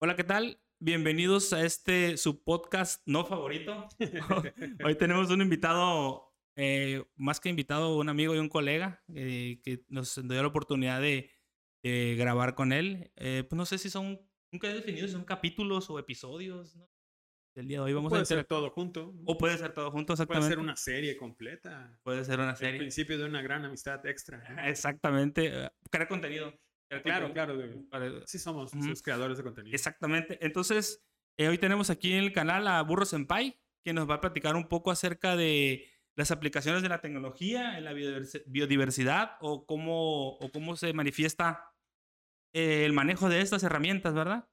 Hola, ¿qué tal? Bienvenidos a este su podcast no favorito. Hoy tenemos un invitado, eh, más que invitado, un amigo y un colega eh, que nos dio la oportunidad de, de grabar con él. Eh, pues no sé si son, nunca he definido si son capítulos o episodios ¿no? del día de hoy. Vamos puede a ser todo junto. O puede ser todo junto, Puede exactamente. ser una serie completa. Puede ser una El serie. principio de una gran amistad extra. ¿no? Exactamente. Crear contenido. Claro, claro. Para- Sí somos sus creadores de contenido. Exactamente. Entonces, eh, hoy tenemos aquí en el canal a Burro Senpai, que nos va a platicar un poco acerca de las aplicaciones de la tecnología en la biodivers- biodiversidad o cómo, o cómo se manifiesta eh, el manejo de estas herramientas, ¿verdad?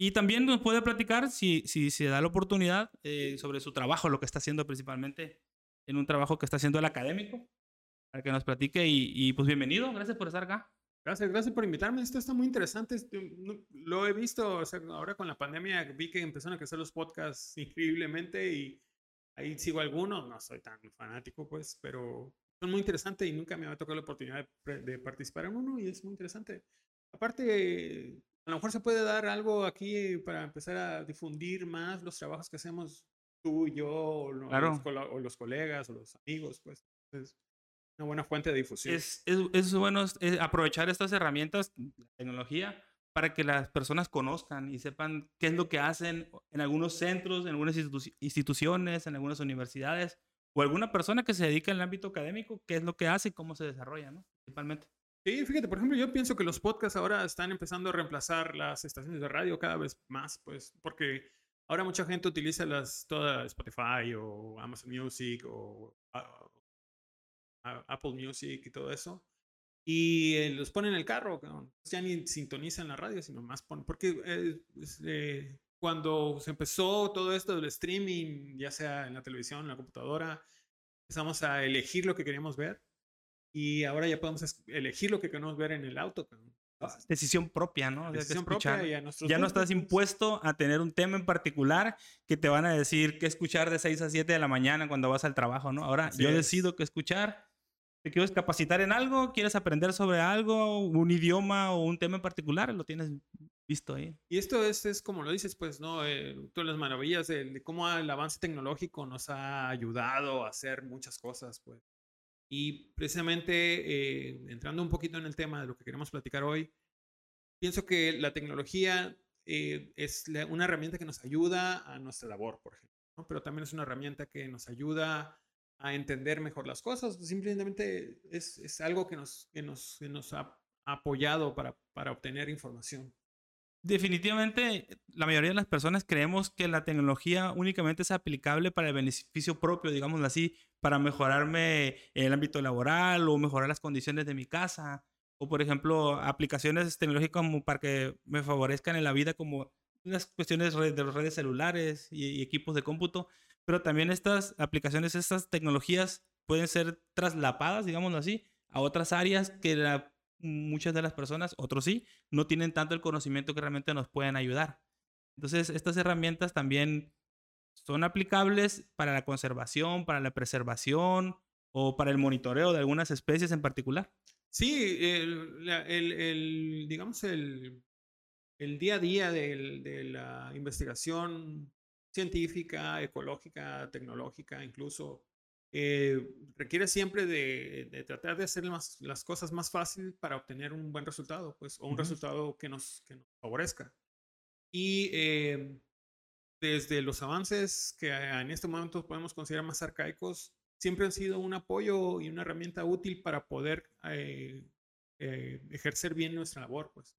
Y también nos puede platicar, si, si se da la oportunidad, eh, sobre su trabajo, lo que está haciendo principalmente en un trabajo que está haciendo el académico, para que nos platique. Y, y, pues bienvenido, gracias por estar acá. Gracias, gracias por invitarme. Esto está muy interesante. Este, Lo he visto, o sea, ahora con la pandemia vi que empezaron a crecer los podcasts increíblemente y ahí sigo algunos. No soy tan fanático, pues, pero son muy interesantes y nunca me había tocado la oportunidad de, de participar en uno y es muy interesante. Aparte, a lo mejor se puede dar algo aquí para empezar a difundir más los trabajos que hacemos tú y yo, o, Claro. los, o los colegas, o los amigos, pues. Es una buena fuente de difusión. Es, es, es bueno es aprovechar estas herramientas, la tecnología, para que las personas conozcan y sepan qué es lo que hacen en algunos centros, en algunas institu- instituciones, en algunas universidades, o alguna persona que se dedica al ámbito académico, qué es lo que hace y cómo se desarrolla, ¿no? Principalmente. Sí, fíjate, por ejemplo, yo pienso que los podcasts ahora están empezando a reemplazar las estaciones de radio cada vez más, pues, porque ahora mucha gente utiliza las toda Spotify o Amazon Music o ah, ah, Apple Music y todo eso. Y eh, los ponen en el carro, cabrón. ya ni sintonizan la radio, sino más ponen. Porque eh, eh, cuando se empezó todo esto del streaming, ya sea en la televisión, en la computadora, empezamos a elegir lo que queríamos ver. Y ahora ya podemos elegir lo que queremos ver en el auto. cabrón. Entonces, Decisión propia, ¿no? Decisión propia y a Ya no estás pues. impuesto a tener un tema en particular que te van a decir qué escuchar de 6 a 7 de la mañana cuando vas al trabajo, ¿no? Ahora Así yo es. decido qué escuchar. ¿Te quieres capacitar en algo? ¿Quieres aprender sobre algo? ¿Un idioma o un tema en particular? Lo tienes visto ahí. Y esto es, es como lo dices, pues, ¿no? Eh, todas las maravillas de, de cómo el avance tecnológico nos ha ayudado a hacer muchas cosas, pues. Y precisamente, eh, entrando un poquito en el tema de lo que queremos platicar hoy, pienso que la tecnología eh, es la- una herramienta que nos ayuda a nuestra labor, por ejemplo, ¿no? Pero también es una herramienta que nos ayuda a entender mejor las cosas. Simplemente es, es algo que nos, que nos, que nos ha apoyado para, para obtener información. Definitivamente, la mayoría de las personas creemos que la tecnología únicamente es aplicable para el beneficio propio, digámoslo así, para mejorarme el ámbito laboral o mejorar las condiciones de mi casa. O, por ejemplo, aplicaciones tecnológicas como para que me favorezcan en la vida, como las cuestiones de redes celulares y equipos de cómputo. Pero también estas aplicaciones, estas tecnologías pueden ser traslapadas, digámoslo así, a otras áreas que muchas de las personas, otros sí, no tienen tanto el conocimiento que realmente nos pueden ayudar. Entonces, estas herramientas también son aplicables para la conservación, para la preservación o para el monitoreo de algunas especies en particular. Sí, el, el- digamos, el, el día a día de la investigación científica, ecológica, tecnológica, incluso, eh, requiere siempre de, de tratar de hacer más- las cosas más fácil para obtener un buen resultado, pues, o un Ujú. resultado que nos, que nos favorezca. Y eh, desde los avances que en este momento podemos considerar más arcaicos, siempre han sido un apoyo y una herramienta útil para poder eh, eh, ejercer bien nuestra labor. Pues.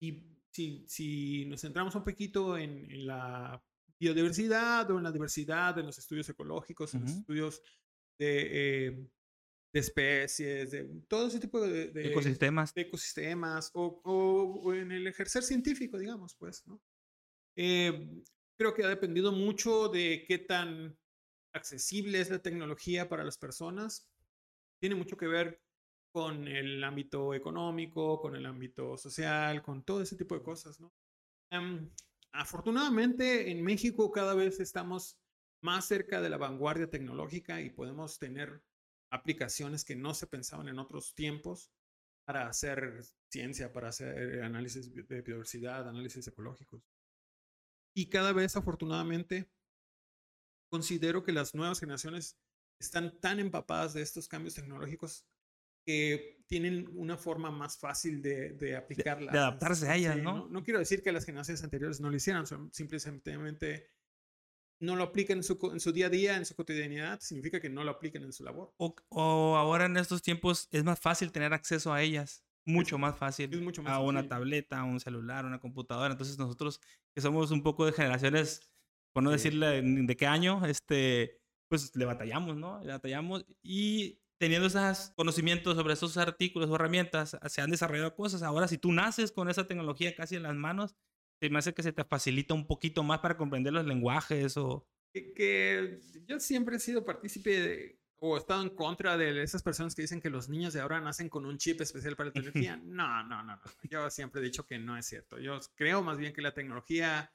Y si, si nos centramos un poquito en, en la biodiversidad o en la diversidad, en los estudios ecológicos, en los estudios de, eh, de especies, de todo ese tipo de, de- Ecosistemas. de ecosistemas o, o- o en el ejercer científico, digamos, pues, ¿no? Eh, creo que ha dependido mucho de qué tan accesible es la tecnología para las personas. Tiene mucho que ver con el ámbito económico, con el ámbito social, con todo ese tipo de cosas, ¿no? Em, afortunadamente, en México cada vez estamos más cerca de la vanguardia tecnológica y podemos tener aplicaciones que no se pensaban en otros tiempos para hacer ciencia, para hacer análisis de biodiversidad, análisis ecológicos. Y cada vez, afortunadamente, considero que las nuevas generaciones están tan empapadas de estos cambios tecnológicos que tienen una forma más fácil de, de aplicarla. De, adaptarse a ellas, ¿no? ¿no? ¿no? quiero decir que las generaciones anteriores no lo hicieran, simplemente no lo aplican en su, en su, día a día, en su cotidianidad, significa que no lo aplican en su labor. O, o ahora en estos tiempos es más fácil tener acceso a ellas, mucho es, más fácil. Es mucho más a una fácil. tableta, a un celular, a una computadora. Entonces nosotros que somos un poco de generaciones, por no sí. decirle de qué año, este, pues le batallamos, ¿no? Le batallamos y teniendo esos conocimientos sobre esos artículos o herramientas, se han desarrollado cosas. Ahora, si tú naces con esa tecnología casi en las manos, se me hace que se te facilita un poquito más para comprender los lenguajes o... Que, que yo siempre he sido partícipe de, o he estado en contra de esas personas que dicen que los niños de ahora nacen con un chip especial para la tecnología. No, no, no, no. Yo siempre he dicho que no es cierto. Yo creo más bien que la tecnología,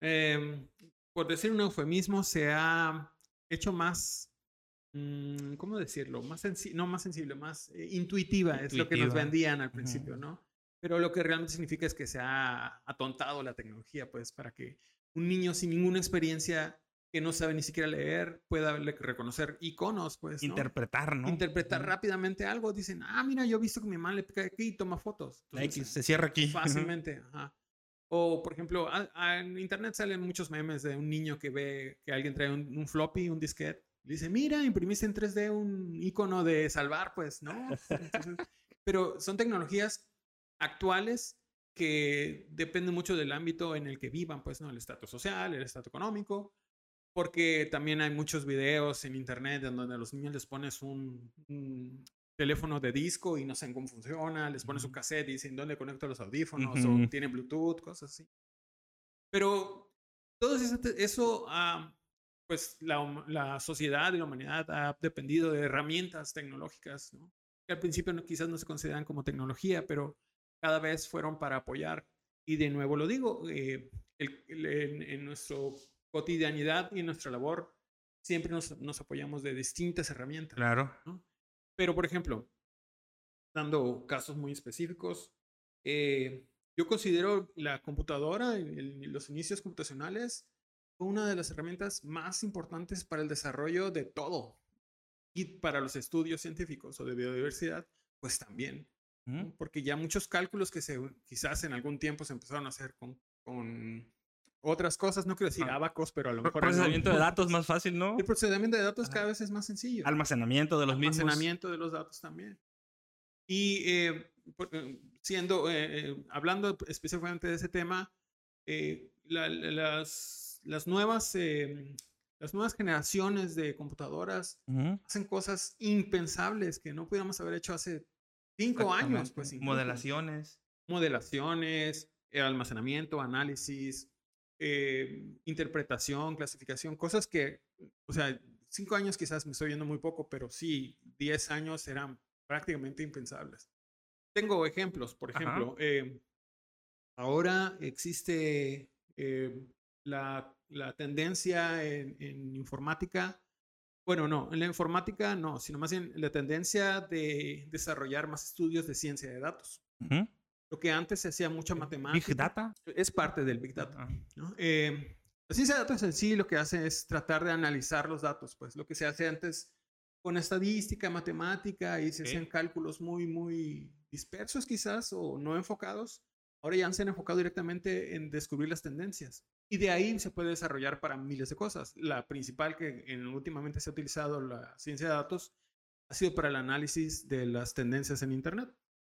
eh, por decir un eufemismo, se ha hecho más ¿cómo decirlo? Más no más sensible, más eh, intuitiva, intuitiva, es lo que nos vendían al principio, uh -huh. ¿no? Pero lo que realmente significa es que se ha atontado la tecnología, pues, para que un niño sin ninguna experiencia que no sabe ni siquiera leer pueda reconocer iconos, pues. ¿no? Interpretar, ¿no? Interpretar uh -huh. rápidamente algo. Dicen, ah, mira, yo he visto que mi mamá le pica aquí y toma fotos. Entonces, X, se cierra aquí. Fácilmente, ajá. O, por ejemplo, a, a, en internet salen muchos memes de un niño que ve que alguien trae un, un floppy, un disquete, Dice, mira, imprimiste en 3D un icono de salvar, pues, ¿no? Entonces, pero son tecnologías actuales que dependen mucho del ámbito en el que vivan, pues, ¿no? El estatus social, el estatus económico, porque también hay muchos videos en internet en donde a los niños les pones un, un teléfono de disco y no saben cómo funciona, les pones un cassette y dicen dónde conecto los audífonos uh -huh. o tiene Bluetooth, cosas así. Pero todo eso, eso uh, pues la, la, sociedad y la humanidad ha dependido de herramientas tecnológicas, ¿no? que al principio no, quizás no se consideran como tecnología, pero cada vez fueron para apoyar. Y de nuevo lo digo, eh, el, el, en, en nuestra cotidianidad y en nuestra labor siempre nos, nos apoyamos de distintas herramientas. Claro. ¿no? Pero, por ejemplo, dando casos muy específicos, eh, yo considero la computadora, el, los inicios computacionales, una de las herramientas más importantes para el desarrollo de todo. Y para los estudios científicos o de biodiversidad, pues también. ¿no? Porque ya muchos cálculos que se, quizás en algún tiempo se empezaron a hacer con, con otras cosas, no quiero decir ah. abacos, pero a lo mejor... Procesamiento de datos más fácil, ¿no? El procesamiento de datos cada vez es más sencillo. Almacenamiento de los mismos. Almacenamiento de los datos también. Y eh, siendo, eh, hablando específicamente de ese tema, eh, la, las, las, nuevas, eh, las nuevas generaciones de computadoras uh -huh. hacen cosas impensables que no pudiéramos haber hecho hace cinco años. Pues. Modelaciones. Modelaciones, eh, almacenamiento, análisis, eh, interpretación, clasificación, cosas que, o sea, cinco años quizás me estoy viendo muy poco, pero sí, diez años eran prácticamente impensables. Tengo ejemplos, por ejemplo, eh, ahora existe eh, la, la, tendencia en, en, informática, bueno, no, en la informática no, sino más bien la tendencia de desarrollar más estudios de ciencia de datos. Uh -huh. Lo que antes se hacía mucha matemática. Big Data. Es parte del Big Data. Uh -huh. ¿no? eh, la ciencia de datos en sí lo que hace es tratar de analizar los datos, pues lo que se hace antes con estadística, matemática y se okay. hacían cálculos muy, muy dispersos quizás o no enfocados. Ahora ya se han enfocado directamente en descubrir las tendencias. Y de ahí se puede desarrollar para miles de cosas. La principal que en, últimamente se ha utilizado la ciencia de datos ha sido para el análisis de las tendencias en Internet.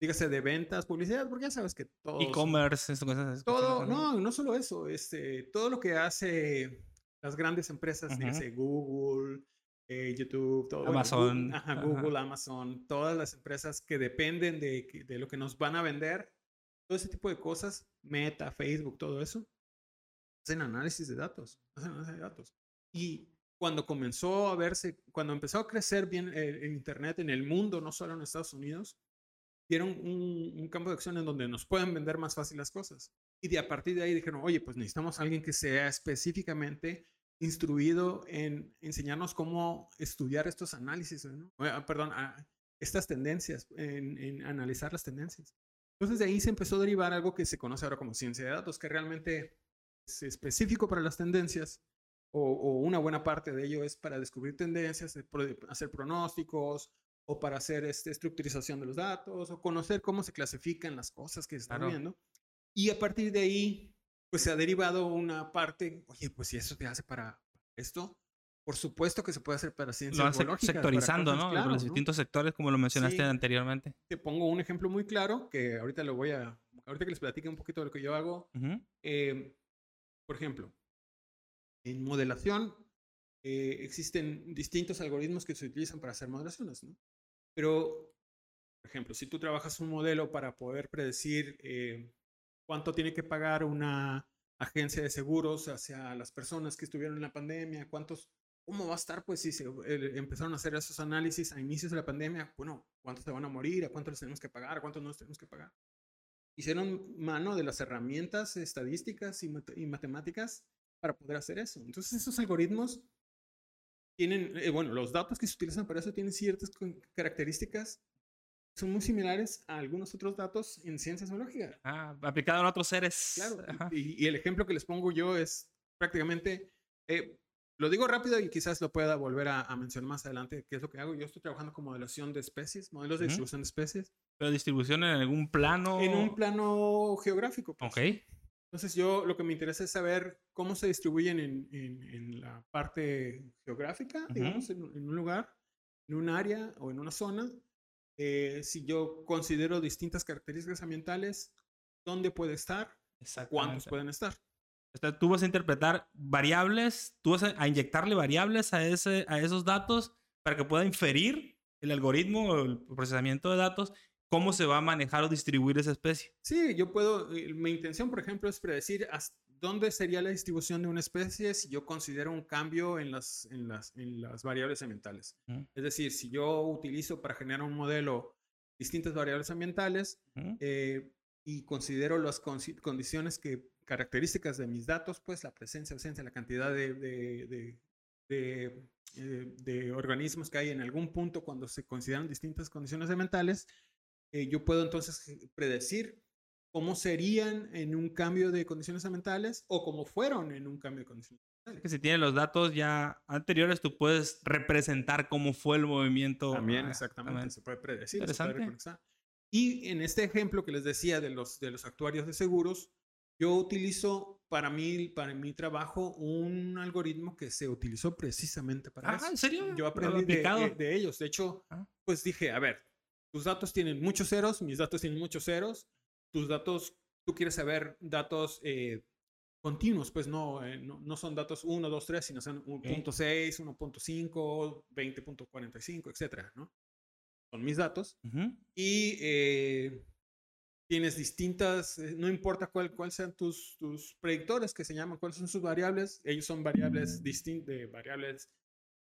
Dígase de ventas, publicidad, porque ya sabes que todo... E-commerce, cosas Todo, no, no solo eso. Este, todo lo que hace las grandes empresas, uh -huh. dígase Google, eh, YouTube, todo, Amazon, bueno, Google, ajá, Google ajá. Amazon, todas las empresas que dependen de, de, lo que nos van a vender, todo ese tipo de cosas, Meta, Facebook, todo eso, hacen análisis de datos, hacen análisis de datos. Y cuando comenzó a verse, cuando empezó a crecer bien el, el Internet en el mundo, no solo en Estados Unidos, dieron un, un, campo de acción en donde nos pueden vender más fácil las cosas. Y de a partir de ahí dijeron, oye, pues necesitamos a alguien que sea específicamente instruido en enseñarnos cómo estudiar estos análisis, ¿no? perdón, estas tendencias, en, en, analizar las tendencias. Entonces de ahí se empezó a derivar algo que se conoce ahora como ciencia de datos, que realmente es específico para las tendencias, o, o una buena parte de ello es para descubrir tendencias, hacer pronósticos, o para hacer este, estructurización de los datos, o conocer cómo se clasifican las cosas que se están Claro. viendo. Y a partir de ahí, pues se ha derivado una parte, oye, pues si eso te hace para esto, por supuesto que se puede hacer para ciencias Lo van sectorizando, cosas, ¿no? claro, Los ¿no? distintos sectores, como lo mencionaste Sí. anteriormente. Te pongo un ejemplo muy claro que ahorita lo voy a, ahorita que les platique un poquito de lo que yo hago. Eh, por ejemplo, en modelación eh, existen distintos algoritmos que se utilizan para hacer modelaciones, ¿no? Pero, por ejemplo, si tú trabajas un modelo para poder predecir eh, cuánto tiene que pagar una agencia de seguros hacia las personas que estuvieron en la pandemia, cuántos, cómo va a estar, pues si se eh, empezaron a hacer esos análisis a inicios de la pandemia, bueno, cuántos se van a morir, a cuántos les tenemos que pagar, a cuántos no les tenemos que pagar. Hicieron mano de las herramientas estadísticas y, mat- y matemáticas para poder hacer eso. Entonces, esos algoritmos tienen, eh, bueno, los datos que se utilizan para eso tienen ciertas características son muy similares a algunos otros datos en ciencias biológicas. Ah, aplicado en otros seres. Claro, y, y el ejemplo que les pongo yo es prácticamente, eh, lo digo rápido y quizás lo pueda volver a, a mencionar más adelante, qué es lo que hago. Yo estoy trabajando con modelación de especies, modelos de distribución de especies, Pero distribución en algún plano. en un plano geográfico. pues. Ok. Entonces yo lo que me interesa es saber cómo se distribuyen en, en- en la parte geográfica, digamos, en, un- en un lugar, en un área o en una zona. Eh, si yo considero distintas características ambientales, ¿dónde puede estar? ¿Cuántos pueden estar? Tú vas a interpretar variables, tú vas a, inyectarle variables a, ese, a esos datos para que pueda inferir el algoritmo o el procesamiento de datos cómo se va a manejar o distribuir esa especie. Sí, yo puedo, eh, mi intención, por ejemplo, es predecir hasta dónde sería la distribución de una especie si yo considero un cambio en las, en las, en las variables ambientales. Es decir, si yo utilizo para generar un modelo distintas variables ambientales, eh, y considero las condiciones que características de mis datos, pues la presencia, ausencia, la cantidad de, de, de- de, eh, organismos que hay en algún punto cuando se consideran distintas condiciones ambientales, eh, yo puedo entonces predecir cómo serían en un cambio de condiciones ambientales o cómo fueron en un cambio de condiciones que si tienes los datos ya anteriores, tú puedes representar cómo fue el movimiento. También, Ah, exactamente, se puede predecir. se puede Interesante. Y en este ejemplo que les decía de los, de los actuarios de seguros, yo utilizo para mí, para mi trabajo un algoritmo que se utilizó precisamente para Ah, eso. ¿en serio? Yo ¿Lo aprendí de, de- de ellos. De hecho, Ah. pues dije, a ver, tus datos tienen muchos ceros, mis datos tienen muchos ceros, tus datos, tú quieres saber datos eh, continuos, pues no, eh, no, no son datos 1, 2, 3, sino son 1.6, 1.5, 20.45, etcétera, ¿no? Son mis datos. Ujú. Y eh, tienes distintas, eh, no importa cuál, cuál sean tus, tus predictores que se llaman, cuáles son sus variables, ellos son variables distintas, variables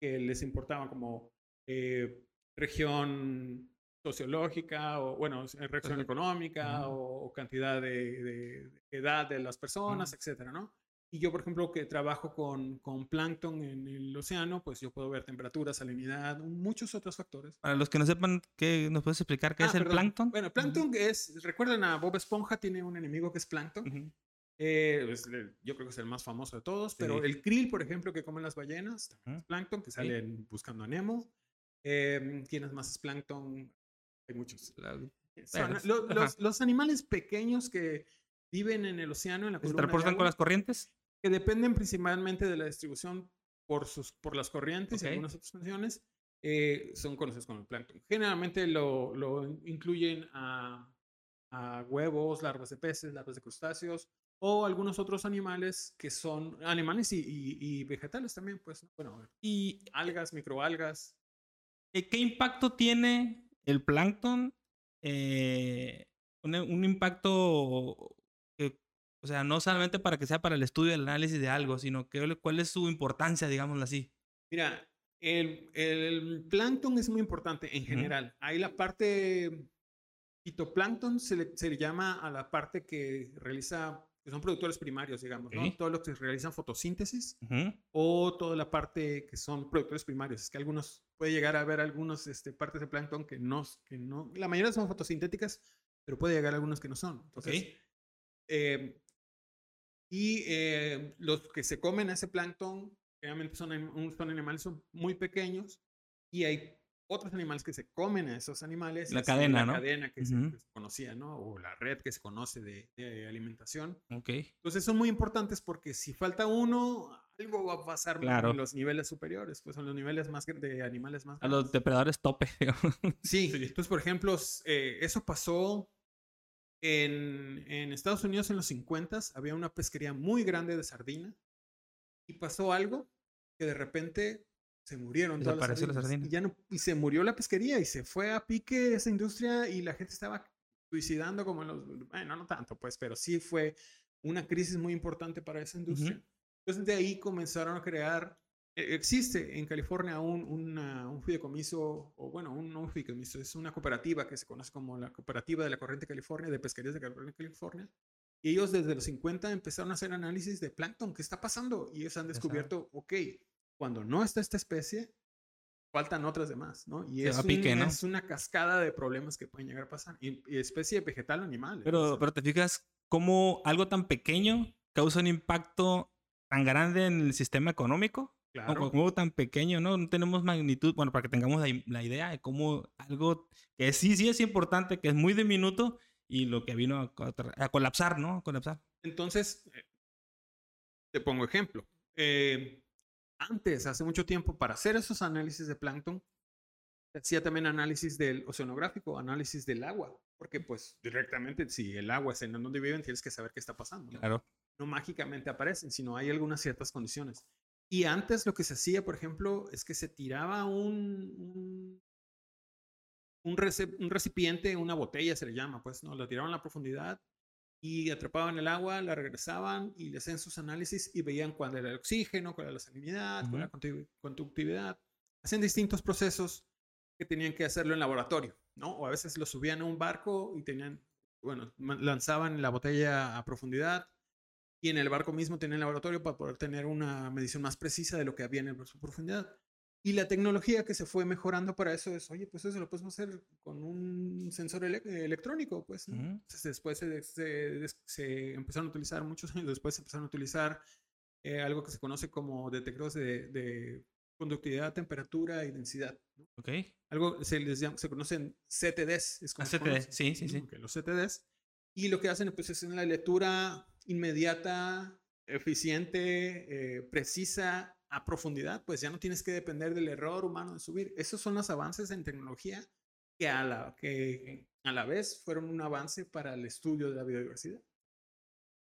que les importaban como eh, región sociológica o, bueno, región económica o, o cantidad de, edad de las personas, etcétera, ¿no? Y yo, por ejemplo, que trabajo con, con plancton en el océano, pues yo puedo ver temperatura, salinidad, muchos otros factores. Para los que no sepan, ¿qué, ¿nos puedes explicar qué Ah, es el perdón. plancton? Bueno, plancton es, recuerdan a Bob Esponja, tiene un enemigo que es plancton. Ujú. Eh, es el- yo creo que es el más famoso de todos, pero Sí. el krill, por ejemplo, que comen las ballenas, también es Ujú. plancton, que salen buscando a Nemo. Eh, ¿Quién es más es plancton? Hay muchos. La- Son los, los animales pequeños que viven en el océano, en la ¿Se transportan con las corrientes? que dependen principalmente de la distribución por, sus, por las corrientes Ok. y algunas otras condiciones, eh, son conocidos como el plancton. Generalmente lo, lo incluyen a, a huevos, larvas de peces, larvas de crustáceos o algunos otros animales que son animales y, y- y vegetales también, pues, ¿no? bueno, ¿Y algas, microalgas. qué impacto tiene el plancton? Eh, un, un impacto, o sea, no solamente para que sea para el estudio el análisis de algo, sino que cuál es su importancia, digámoslo así. Mira, el, el plancton es muy importante en general. Hay la parte fitoplancton, se le, se le llama a la parte que realiza, que son productores primarios, digamos, ¿no? Todos los que realizan fotosíntesis o toda la parte que son productores primarios. Es que algunos, puede llegar a haber algunos este, partes de plancton que no, que no, la mayoría son fotosintéticas, pero puede llegar a algunos que no son. Entonces, eh, Y eh, los que se comen ese plancton, realmente son, son animales muy pequeños y hay otros animales que se comen a esos animales. La cadena, la ¿no? cadena que, se, conocía, ¿no? O la red que se conoce de, de, alimentación. Ok. Entonces son muy importantes porque si falta uno, algo va a pasar claro. en los niveles superiores, pues son los niveles más de animales más A los depredadores tope. sí. sí. Entonces, por ejemplo, eh, eso pasó en, en, Estados Unidos en los 50 había una pesquería muy grande de sardina y pasó algo que de repente se murieron todas las sardinas, la sardina. Y, ya no, y se murió la pesquería y se fue a pique esa industria y la gente estaba suicidando como en los... Bueno, no tanto pues, pero sí fue una crisis muy importante para esa industria. Uh -huh. Entonces de ahí comenzaron a crear... Existe en California un, una, un fideicomiso, o bueno, un, no un fideicomiso, es una cooperativa que se conoce como la Cooperativa de la Corriente California, de Pesquerías de California. Y ellos desde los 50 empezaron a hacer análisis de plancton, ¿qué está pasando? Y ellos han descubierto, ok, cuando no está esta especie, faltan otras demás, ¿no? Y es, pique, un, ¿no? es, una cascada de problemas que pueden llegar a pasar, y, y especie vegetal o animal. Pero, pero te fijas cómo algo tan pequeño causa un impacto tan grande en el sistema económico. Claro. Como tan pequeño, ¿no? No tenemos magnitud, bueno, para que tengamos la, la idea de cómo algo que sí, sí es importante, que es muy diminuto, y lo que vino a, a colapsar, ¿no? A colapsar. Entonces, eh, te pongo ejemplo. Eh, antes, hace mucho tiempo, para hacer esos análisis de plancton, hacía también análisis del oceanográfico, análisis del agua, porque pues directamente si el agua es en donde viven, tienes que saber qué está pasando. ¿no? Claro. No mágicamente aparecen, sino hay algunas ciertas condiciones. Y antes lo que se hacía, por ejemplo, es que se tiraba un, un, un, recip un recipiente, una botella se le llama, pues, ¿no? La tiraban a la profundidad y atrapaban el agua, la regresaban y le hacían sus análisis y veían cuál era el oxígeno, cuál era la salinidad, uh -huh. cuál era la conductividad. Hacían distintos procesos que tenían que hacerlo en laboratorio, ¿no? O a veces lo subían a un barco y tenían, bueno, lanzaban la botella a profundidad y en el barco mismo tenían el laboratorio para poder tener una medición más precisa de lo que había en su profundidad. Y la tecnología que se fue mejorando para eso es, oye, pues eso lo podemos hacer con un sensor ele electrónico, pues. ¿no? Uh -huh. Entonces después se, se, se, empezaron a utilizar, muchos años después se empezaron a utilizar eh, algo que se conoce como detectores de, de conductividad, temperatura y densidad. ¿no? Ok. Algo se les llama, se conocen CTDs. Es como ah, CTDs, sí, sí, sí. Los CTDs. Y lo que hacen pues, es una lectura inmediata, eficiente, eh, precisa, a profundidad, pues ya no tienes que depender del error humano de subir. Esos son los avances en tecnología que a la, que a la vez fueron un avance para el estudio de la biodiversidad.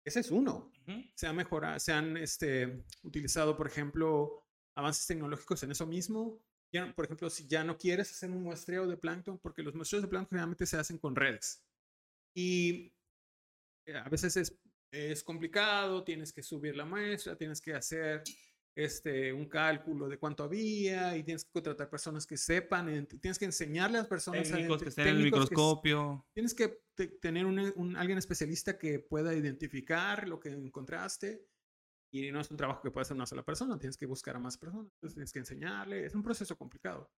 Ese es uno. Uh -huh. Se, ha mejorado, se han este, utilizado, por ejemplo, avances tecnológicos en eso mismo. Ya, por ejemplo, si ya no quieres hacer un muestreo de plancton, porque los muestreos de plancton generalmente se hacen con redes. Y eh, a veces es, es complicado, tienes que subir la muestra, tienes que hacer este, un cálculo de cuánto había y tienes que contratar personas que sepan, tienes que enseñarle a las personas técnicos a, que estén en el microscopio. Que, tienes que te, tener un, un, alguien especialista que pueda identificar lo que encontraste y no es un trabajo que puede hacer una sola persona, tienes que buscar a más personas, tienes que enseñarle, es un proceso complicado.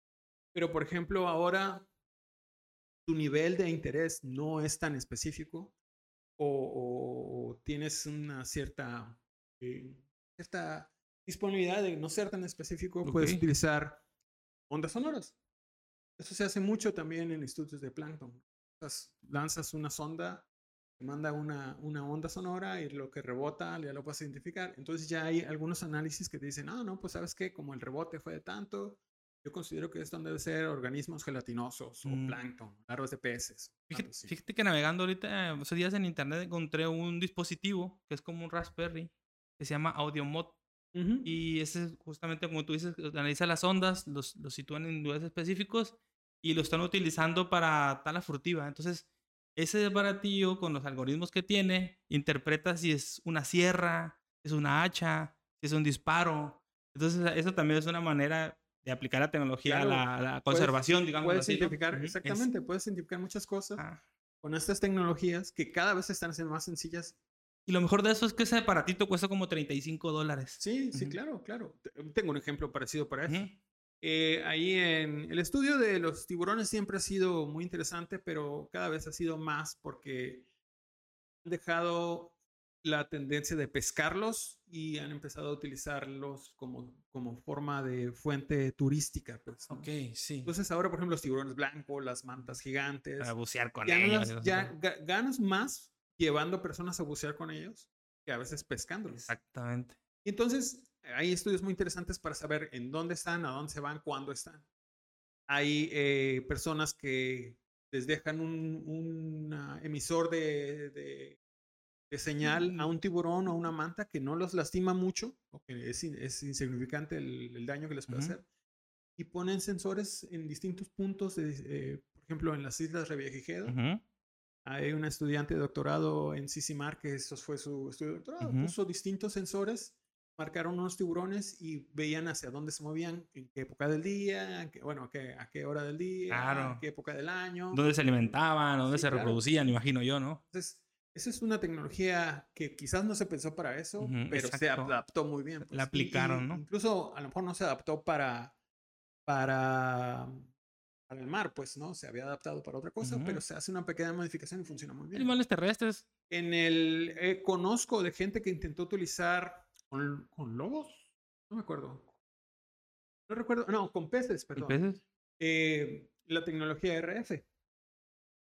Pero por ejemplo, ahora tu nivel de interés no es tan específico o, o, tienes una cierta, eh, cierta disponibilidad de no ser tan específico, okay. puedes utilizar ondas sonoras. Eso se hace mucho también en estudios de plancton. Lanzas una sonda, te manda una, una onda sonora y lo que rebota ya lo puedes identificar. Entonces ya hay algunos análisis que te dicen, ah, no, pues sabes qué, como el rebote fue de tanto, yo considero que esto debe ser organismos gelatinosos o mm. plancton, larvas de peces. Fíjate, fíjate, que navegando ahorita, esos días en internet encontré un dispositivo que es como un Raspberry que se llama AudioMod. Uh -huh. Y ese justamente como tú dices, analiza las ondas, los, los sitúan en lugares específicos y lo están utilizando para tala furtiva. Entonces, ese baratillo con los algoritmos que tiene, interpreta si es una sierra, si es una hacha, si es un disparo. Entonces, eso también es una manera de aplicar la tecnología claro. a, la, conservación, puedes, digamos. Puedes así, exactamente, es, puedes identificar muchas cosas ah. con estas tecnologías que cada vez se están haciendo más sencillas y lo mejor de eso es que ese aparatito cuesta como 35 dólares. Sí, sí, uh -huh. claro, claro. Tengo un ejemplo parecido para eso. Uh -huh. eh, ahí en el estudio de los tiburones siempre ha sido muy interesante, pero cada vez ha sido más porque han dejado la tendencia de pescarlos y han empezado a utilizarlos como, como forma de fuente turística. Pues, ¿no? Ok, sí. Entonces ahora, por ejemplo, los tiburones blancos, las mantas gigantes, Para bucear con no ellos. ya ga- ganas más llevando personas a bucear con ellos que a veces pescándolos. Exactamente. Entonces hay estudios muy interesantes para saber en dónde están, a dónde se van, cuándo están. Hay eh, personas que les dejan un, un, ah, emisor de, de- de señal a un tiburón o a una manta que no los lastima mucho, o que es, in- es insignificante el, el daño que les puede Ujú. hacer. Y ponen sensores en distintos puntos, de, eh, por ejemplo, en las Islas Revillagigedo. Ujú. Hay una estudiante de doctorado en Sisimar que eso fue su estudio de doctorado. Ujú. Puso distintos sensores, marcaron unos tiburones y veían hacia dónde se movían, en qué época del día, bueno, a qué, a qué hora del día, Claro. a qué época del año. ¿Dónde se alimentaban? ¿Dónde Sí, se claro. reproducían? Imagino yo, ¿no? Entonces, esa es una tecnología que quizás no se pensó para eso, pero se adaptó muy bien. pues. La Y- y aplicaron, ¿no? Incluso a lo mejor no se adaptó para, para, para el mar, pues, ¿no? Se había adaptado para otra cosa, pero se hace una pequeña modificación y funciona muy bien. Animales terrestres. En el. eh, conozco de gente que intentó utilizar. ¿Con, con lobos? No me acuerdo. No recuerdo. No, con peces, ¿y perdón. peces? Eh, la tecnología RF.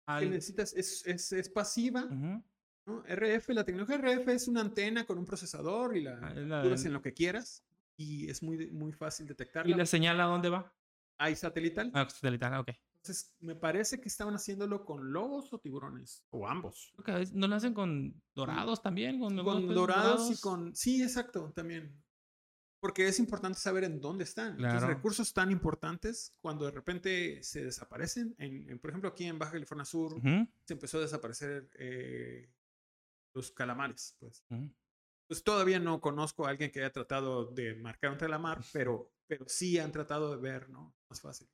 Que Al- necesitas. Es, es, es pasiva. Ujú. ¿no? RF, la tecnología RF es una antena con un procesador y la Ah, la del- en lo que quieras. Y es muy, muy fácil ¿Y detectarla. la señal a dónde va? Hay satelital. Ah, satelital, ok. Entonces, me parece que estaban haciéndolo con lobos o tiburones. O ambos. Que veces no lo hacen con dorados también. Con, con peces dorados y con... Sí, exacto, también. Porque es importante saber en dónde están. Entonces, Claro. recursos tan importantes, cuando de repente se desaparecen, en, en- por ejemplo, aquí en Baja California Sur, Ujú, se empezó a desaparecer eh, los calamares. Pues. ujú. pues todavía no conozco a alguien que haya tratado de marcar un calamar, pero, pero sí han tratado de ver, ¿no? Más fácil.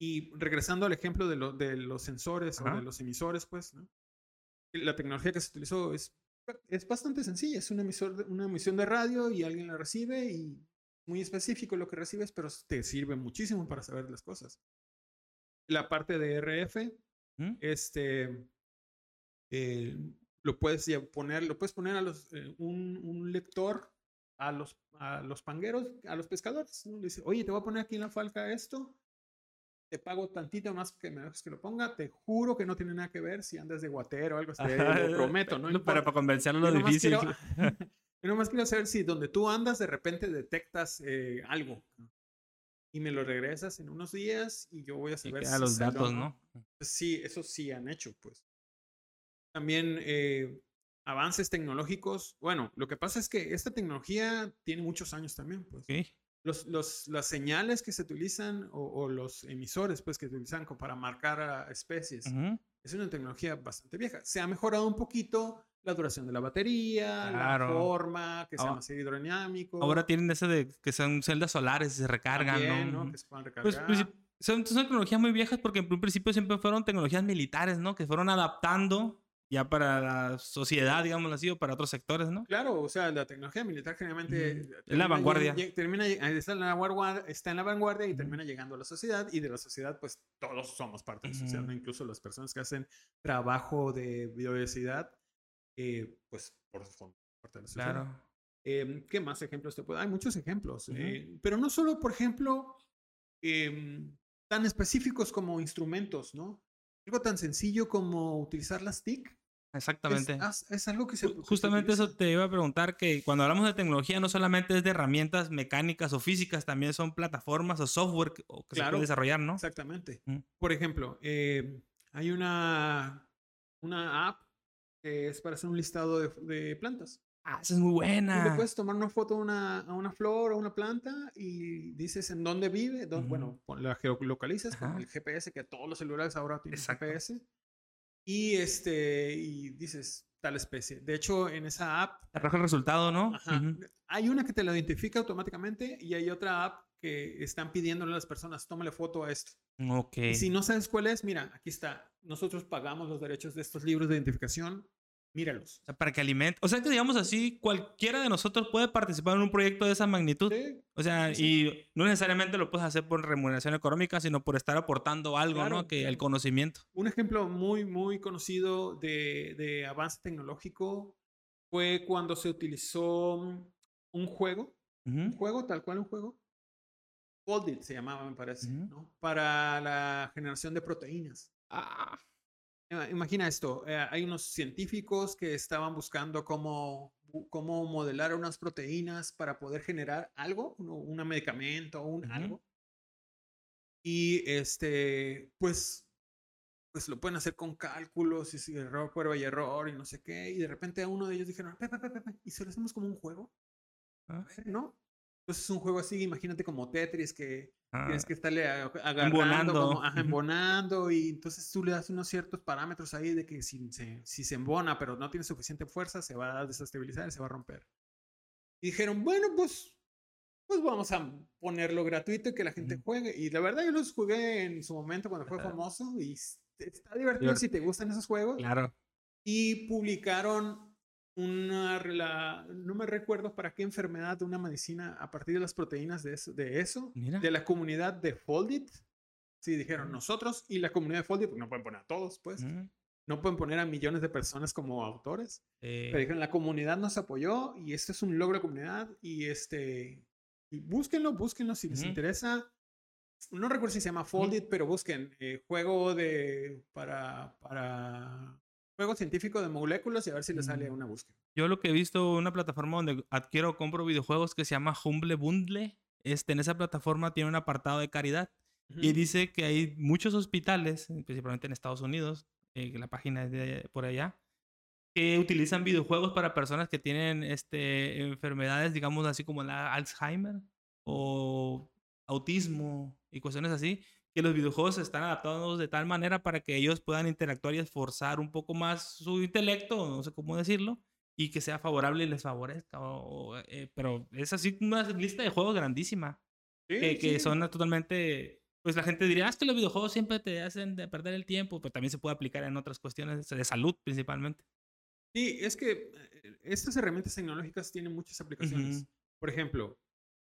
Y regresando al ejemplo de, lo- de los sensores o de los emisores, pues, ¿no? La tecnología que se utilizó es, es bastante sencilla. Es un emisor una emisión de radio y alguien la recibe y muy específico lo que recibes, pero te sirve muchísimo para saber las cosas. La parte de RF, Ujú. este, eh, lo puedes ya poner, lo puedes poner a los, eh, un, un lector a los, a los pangueros, a los pescadores. ¿no? Le dice, oye, te voy a poner aquí en la falca esto, te pago tantito más que me dejes que lo ponga, te juro que no tiene nada que ver si andas de guatero o algo así, lo prometo, no Pero para convencerlo lo difícil. quiero- Yo nomás quiero saber si donde tú andas de repente detectas eh, algo y me lo regresas en unos días y yo voy a saber si los o datos, ¿no? Sí, eso sí han hecho, pues. También eh, avances tecnológicos. Bueno, lo que pasa es que esta tecnología tiene muchos años también, pues. Ok. Los, los, las señales que se utilizan o, o los emisores, pues, que se utilizan para marcar a especies, Ujú. es una tecnología bastante vieja. Se ha mejorado un poquito la duración de la batería, Claro. la forma, que sea Ahora- más hidrodinámico. Ahora tienen ese de que son celdas solares y se recargan, también, ¿no? Que se puedan Pues, recargar. princip- son, son tecnologías muy viejas porque en un principio siempre fueron tecnologías militares, ¿no? Que fueron adaptando ya para la sociedad, digamos así, o para otros sectores, ¿no? Claro, o sea, la tecnología militar generalmente... Es la vanguardia. lleg- Termina, está, en la vanguardia, está en la vanguardia y termina llegando a la sociedad y de la sociedad pues todos somos parte de la sociedad. ¿no? incluso las personas que hacen trabajo de biodiversidad, eh, pues por son parte de la sociedad. Claro. Em, ¿Qué más ejemplos te puedo Hay muchos ejemplos, eh, pero no solo, por ejemplo, em, tan específicos como instrumentos, ¿no? Algo tan sencillo como utilizar las TIC. Exactamente. es algo que se... Justamente eso te iba a preguntar, que cuando hablamos de tecnología no solamente es de herramientas mecánicas o físicas, también son plataformas o software que, o que se puede desarrollar, ¿no? Exactamente. Mm. Por ejemplo, eh, hay una, una app que es para hacer un listado de, de plantas. Ah, esa es muy Tú buena. le puedes tomar una foto a una, a una flor o una planta y dices en dónde vive. Bueno, la geolocalizas con el GPS, que todos los celulares ahora tienen Exacto. GPS. Y, este, y dices tal especie. De hecho, en esa app Te arroja el resultado, ¿no? Ajá. Hay una que te la identifica automáticamente y hay otra app que están pidiéndole a las personas, tómale foto a esto. Ok. Y si no sabes cuál es, mira, aquí está. Nosotros pagamos los derechos de estos libros de identificación. Míralos. O sea, para que alimente. O sea, que digamos así, cualquiera de nosotros puede participar en un proyecto de esa magnitud. Sí, O sea, Sí, y no necesariamente lo puedes hacer por remuneración económica, sino por estar aportando algo, Claro, ¿no? Que el claro. conocimiento. Un ejemplo muy, muy conocido de, de avance tecnológico fue cuando se utilizó un juego, un juego, tal cual un juego. Foldit se llamaba, me parece, ¿no? Para la generación de proteínas. Ah. Imagina esto, eh, hay unos científicos que estaban buscando cómo, cómo modelar unas proteínas para poder generar algo, un, medicamento o un algo. Y este, pues, pues lo pueden hacer con cálculos y error, prueba y error y no sé qué. Y de repente a uno de ellos dijeron, ¿y si lo hacemos como un juego? Ah. ¿No? Pues es un juego así, imagínate como Tetris, que tienes ah. que estarle agarrando, embonando, y entonces tú le das unos ciertos parámetros ahí de que si se, si se embona, pero no tiene suficiente fuerza, se va a desestabilizar y se va a romper. Y dijeron, bueno, pues, pues vamos a ponerlo gratuito y que la gente juegue. Y la verdad yo los jugué en su momento cuando fue famoso y está divertido si te gustan esos juegos. Claro. Y publicaron una, no me recuerdo para qué enfermedad de una medicina a partir de las proteínas de eso, de, eso, de la comunidad de Foldit. Sí, dijeron nosotros y la comunidad de Foldit, no pueden poner a todos, pues. No pueden poner a millones de personas como autores. Pero dijeron, la comunidad nos apoyó y esto es un logro de comunidad y este, y búsquenlo, búsquenlo si les interesa. No recuerdo si se llama Foldit, pero busquen eh, juego de para, para juego científico de moléculas y a ver si le sale una búsqueda. Yo lo que he visto, una plataforma donde adquiero o compro videojuegos que se llama Humble Bundle. Este, en esa plataforma tiene un apartado de caridad y dice que hay muchos hospitales, principalmente en Estados Unidos, eh, la página es de por allá, que utilizan videojuegos para personas que tienen este, enfermedades, digamos así como la Alzheimer o autismo y cuestiones así, que los videojuegos están adaptados de tal manera para que ellos puedan interactuar y esforzar un poco más su intelecto, no sé cómo decirlo, y que sea favorable y les favorezca. Eh, pero es así una lista de juegos grandísima. que, son totalmente... Pues la gente diría, ah, es que los videojuegos siempre te hacen de perder el tiempo, pero también se puede aplicar en otras cuestiones de salud principalmente. Sí, es que eh, estas herramientas tecnológicas tienen muchas aplicaciones. Por ejemplo,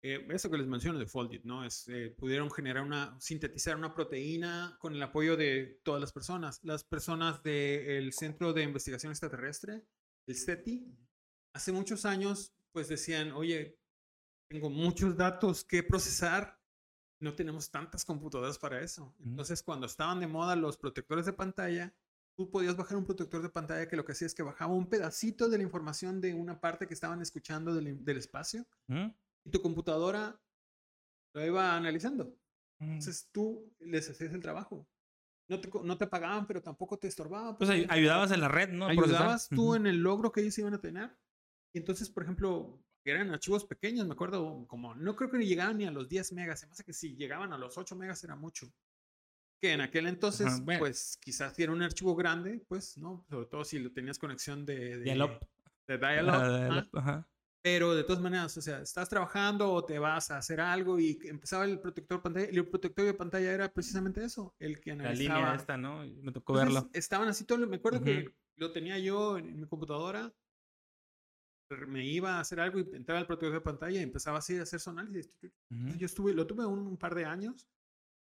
eh, eso que les menciono de Foldit, ¿no? Es, eh, pudieron generar una, sintetizar una proteína con el apoyo de todas las personas. Las personas del Centro de Investigación Extraterrestre, el SETI, hace muchos años, pues decían, oye, tengo muchos datos que procesar, no tenemos tantas computadoras para eso. Entonces, cuando estaban de moda los protectores de pantalla, tú podías bajar un protector de pantalla que lo que hacía es que bajaba un pedacito de la información de una parte que estaban escuchando del, del espacio y tu computadora lo iba analizando. Mm. Entonces tú les hacías el trabajo. No te, no te pagaban, pero tampoco te estorbaban. Pues ayudabas en la red, ¿no? Ayudabas tú en el logro que ellos iban a tener. Y entonces, por ejemplo, eran archivos pequeños, me acuerdo, como no creo que ni llegaban ni a los 10 megas. Se me hace que si llegaban a los 8 megas era mucho. Que en aquel entonces, pues quizás si era un archivo grande, pues, ¿no? Sobre todo si lo tenías conexión de. De dial-up. De dial-up. Ajá. Pero de todas maneras, o sea, estás trabajando o te vas a hacer algo y empezaba el protector pantalla. El protector de pantalla era precisamente eso, el que analizaba. La línea esta, ¿no? Me tocó verlo. Estaban así todo. Me acuerdo que lo tenía yo en, mi computadora. Me iba a hacer algo y entraba el protector de pantalla y empezaba así a hacer su análisis. Yo estuve, lo tuve un par de años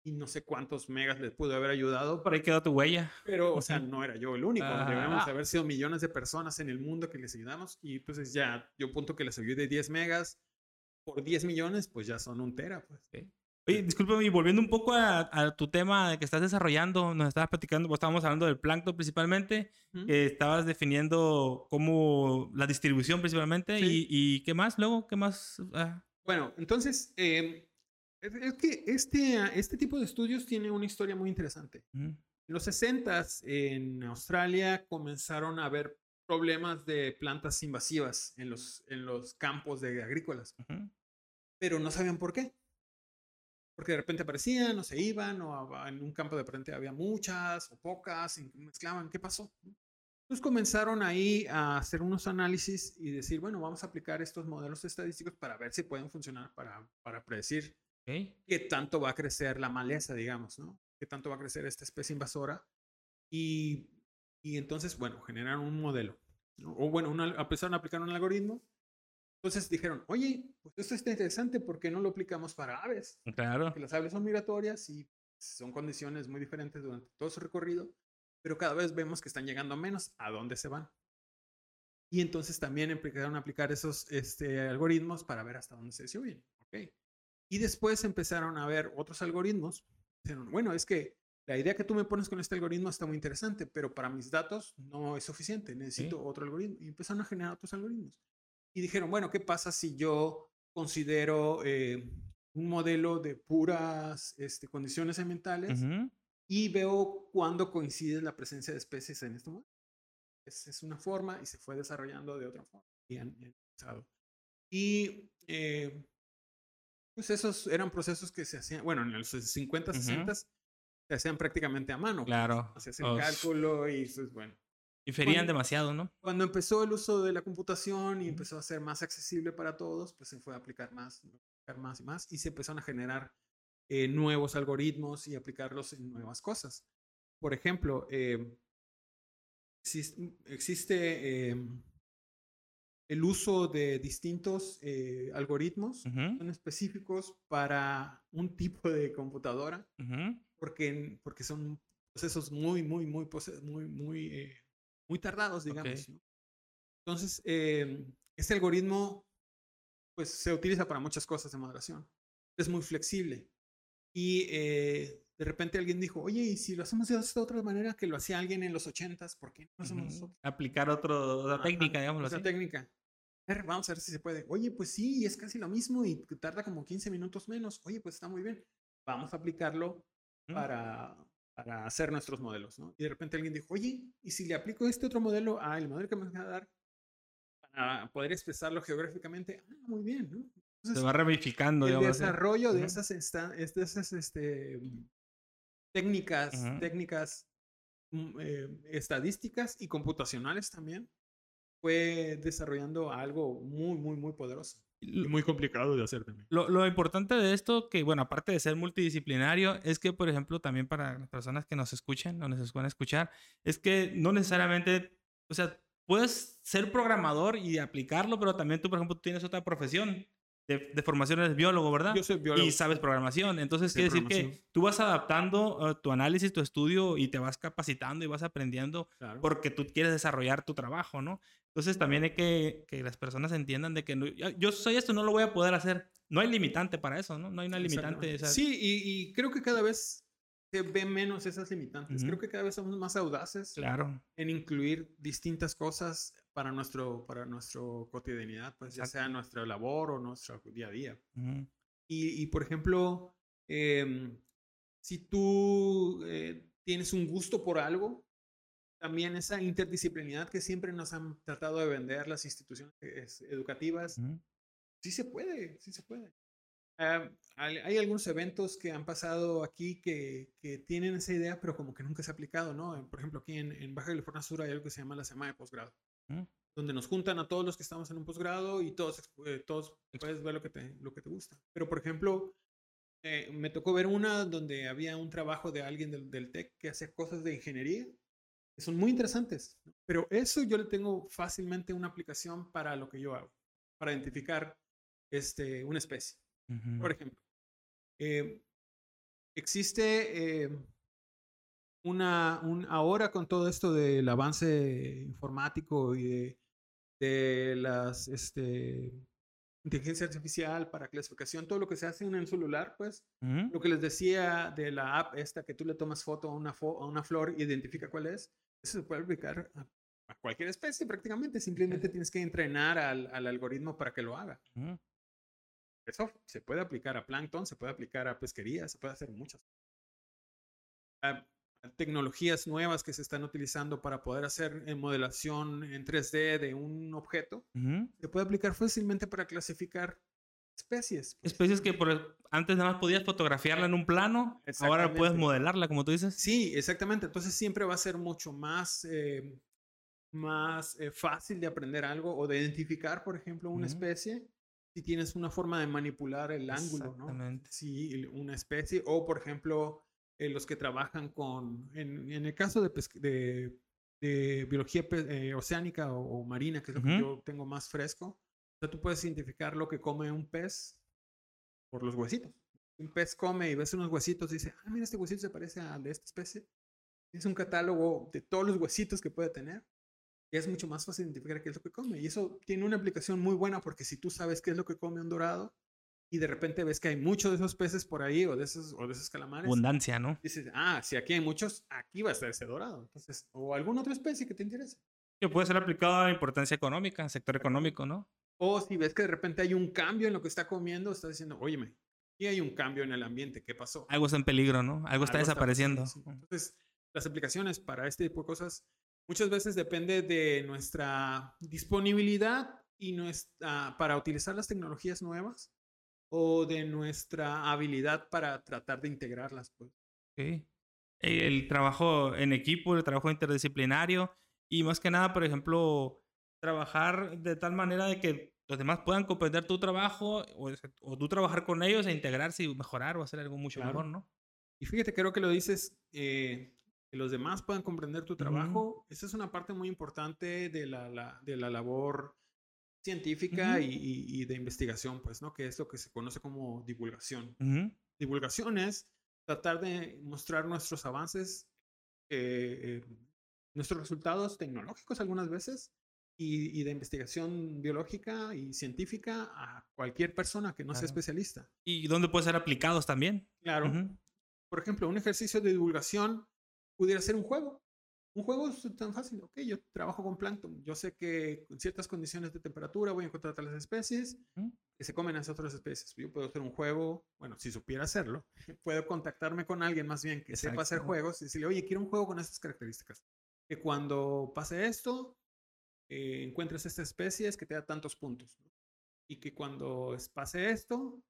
y no sé cuántos megas les pudo haber ayudado. Por ahí quedó tu huella. Pero, o sea, no era yo el único. Debemos haber sido millones de personas en el mundo que les ayudamos. Y pues ya, yo punto que les ayude 10 megas por 10 millones, pues ya son un tera. Pues. Oye, discúlpame, y volviendo un poco a, tu tema que estás desarrollando, nos estabas platicando, pues estábamos hablando del plancton principalmente, estabas definiendo cómo la distribución principalmente, y, qué más luego, qué más. Ah. Bueno, entonces, eh, es, que este, ah, este tipo de estudios tiene una historia muy interesante. En los 60 en Australia comenzaron a haber problemas de plantas invasivas en los, en los campos de agrícolas, pero no sabían por qué. Porque de repente aparecían o se iban, o en un campo de repente había muchas o pocas, y mezclaban, ¿qué pasó? Entonces comenzaron ahí a hacer unos análisis y decir, bueno, vamos a aplicar estos modelos estadísticos para ver si pueden funcionar para, para predecir ¿Qué tanto va a crecer la maleza, digamos, ¿no? ¿Qué tanto va a crecer esta especie invasora? Y, y entonces, bueno, generaron un modelo. O bueno, una, empezaron a aplicar un algoritmo. Entonces dijeron, oye, pues esto está interesante, ¿por qué no lo aplicamos para aves? Claro. Porque las aves son migratorias y son condiciones muy diferentes durante todo su recorrido, pero cada vez vemos que están llegando menos. ¿A dónde se van? Y entonces también empezaron a aplicar esos este, algoritmos para ver hasta dónde se bien. Okay. Y después empezaron a ver otros algoritmos. Dijeron, bueno, es que la idea que tú me pones con este algoritmo está muy interesante, pero para mis datos no es suficiente, necesito otro algoritmo. Y empezaron a generar otros algoritmos. Y dijeron, bueno, ¿qué pasa si yo considero eh, un modelo de puras este, condiciones ambientales y veo cuándo coincide la presencia de especies en este modelo? Es, una forma y se fue desarrollando de otra forma. Y, y eh, pues esos eran procesos que se hacían, bueno, en los 50, 60 se hacían prácticamente a mano. Claro. Se hacía el cálculo y pues bueno. Y ferían demasiado, ¿no? Cuando empezó el uso de la computación y empezó a ser más accesible para todos, pues se fue a aplicar más, más y más y se empezaron a generar eh, nuevos algoritmos y aplicarlos en nuevas cosas. Por ejemplo, eh, existe, em, el uso de distintos eh, algoritmos son específicos para un tipo de computadora porque, porque son procesos muy, muy, muy, muy, muy, eh, muy tardados, digamos. Entonces, eh, este algoritmo pues, se utiliza para muchas cosas de moderación. Es muy flexible. Y eh, de repente alguien dijo, oye, ¿y si lo hacemos de esta otra manera que lo hacía alguien en los ochentas? ¿Por qué no lo hacemos nosotros? Aplicar otro, otra técnica, digamos Otra técnica. Vamos a ver si se puede. Oye, pues sí, es casi lo mismo y tarda como 15 minutos menos. Oye, pues está muy bien. Vamos a aplicarlo para, para hacer nuestros modelos, ¿no? Y de repente alguien dijo, oye, ¿y si le aplico este otro modelo a el modelo que me va a dar para poder expresarlo geográficamente? Ah, muy bien, ¿no? Se va ramificando. El desarrollo de esas, esas este, técnicas, técnicas mm, eh, estadísticas y computacionales también, fue desarrollando algo muy, muy, muy poderoso. Y muy complicado de hacer también. Lo, lo, importante de esto, que bueno, aparte de ser multidisciplinario, es que, por ejemplo, también para las personas que nos escuchen o nos van a escuchar, es que no necesariamente, o sea, puedes ser programador y aplicarlo, pero también tú, por ejemplo, tienes otra profesión de, formación eres biólogo, ¿verdad? Yo soy biólogo. Y sabes programación. Entonces, quiere decir que tú vas adaptando uh, tu análisis, tu estudio y te vas capacitando y vas aprendiendo porque tú quieres desarrollar tu trabajo, ¿no? Entonces, también hay que que las personas entiendan de que yo soy esto, no lo voy a poder hacer. No hay limitante para eso, ¿no? No hay una limitante. Sí, y, creo que cada vez se ven menos esas limitantes. Creo que cada vez somos más audaces claro. en incluir distintas cosas para nuestro, para nuestro cotidianidad, pues ya sea nuestra labor o nuestro día a día. y, y, por ejemplo, em, si tú eh, tienes un gusto por algo, también esa interdisciplinaridad que siempre nos han tratado de vender las instituciones educativas, sí se puede, sí se puede. Ah, hay, algunos eventos que han pasado aquí que, que, tienen esa idea, pero como que nunca se ha aplicado, ¿no? Por ejemplo, aquí en, en Baja California Sur hay algo que se llama la semana de posgrado donde nos juntan a todos los que estamos en un posgrado y todos, eh, todos puedes ver lo que, te, lo que te gusta. Pero, por ejemplo, eh, me tocó ver una donde había un trabajo de alguien del, del TEC que hacía cosas de ingeniería que son muy interesantes. Pero eso yo le tengo fácilmente una aplicación para lo que yo hago, para identificar este, una especie. Por ejemplo, eh, existe una, un, ahora con todo esto del avance informático y de, de las este, inteligencia artificial para clasificación, todo lo que se hace en el celular, pues, lo que les decía de la app esta que tú le tomas foto a una, a una flor y identifica cuál es, eso se puede aplicar a, cualquier especie prácticamente, simplemente tienes que entrenar al, al, algoritmo para que lo haga. Eso se puede aplicar a plancton, se puede aplicar a pesquería, se puede hacer muchas cosas. Tecnologías nuevas que se están utilizando para poder hacer en modelación en 3D de un objeto, se puede aplicar fácilmente para clasificar especies. Pues. Especies que por, antes nada más podías fotografiarla en un plano, ahora puedes modelarla, como tú dices. Sí, exactamente. Entonces siempre va a ser mucho más, eh, más eh, fácil de aprender algo o de identificar, por ejemplo, una especie si tienes una forma de manipular el ángulo, ¿no? Sí, una especie. O, por ejemplo, eh, los que trabajan con, en, en el caso de, de, de biología eh, oceánica o, marina, que es lo que yo tengo más fresco, o sea, tú puedes identificar lo que come un pez por los huesitos. Un pez come y ves unos huesitos y dice, ah, mira, este huesito se parece al de esta especie. Es un catálogo de todos los huesitos que puede tener. es mucho más fácil identificar qué es lo que come. Y eso tiene una aplicación muy buena porque si tú sabes qué es lo que come un dorado y de repente ves que hay muchos de esos peces por ahí o de esos, o de esos calamares. Abundancia, ¿no? Dices, ah, si aquí hay muchos, aquí va a estar ese dorado. Entonces, o alguna otra especie que te interese. Que puede ser aplicado a importancia económica, sector económico, ¿no? O si ves que de repente hay un cambio en lo que está comiendo, estás diciendo, óyeme, y hay un cambio en el ambiente, ¿qué pasó? Algo está en peligro, ¿no? Algo, está desapareciendo. Entonces, las aplicaciones para este tipo de cosas muchas veces depende de nuestra disponibilidad y nuestra, para utilizar las tecnologías nuevas o de nuestra habilidad para tratar de integrarlas. Pues. El trabajo en equipo, el trabajo interdisciplinario y más que nada, por ejemplo, trabajar de tal manera de que los demás puedan comprender tu trabajo o, o tú trabajar con ellos e integrarse y mejorar o hacer algo mucho mejor, ¿no? Y fíjate, creo que lo dices, eh, que los demás puedan comprender tu trabajo. Esa es una parte muy importante de la, de la labor científica y, de investigación, pues, ¿no? Que es lo que se conoce como divulgación. Divulgación es tratar de mostrar nuestros avances, eh, eh, nuestros resultados tecnológicos algunas veces y, de investigación biológica y científica a cualquier persona que no sea especialista. ¿Y dónde puede ser aplicados también? Claro. Por ejemplo, un ejercicio de divulgación pudiera ser un juego. Un juego es tan fácil. Ok, yo trabajo con plancton. Yo sé que con ciertas condiciones de temperatura voy a encontrar tales especies que se comen a esas otras especies. Yo puedo hacer un juego, bueno, si supiera hacerlo, puedo contactarme con alguien más bien que sepa hacer juegos y decirle, oye, quiero un juego con estas características. Que cuando pase esto, eh, encuentres esta especie que te da tantos puntos. Y que cuando pase esto,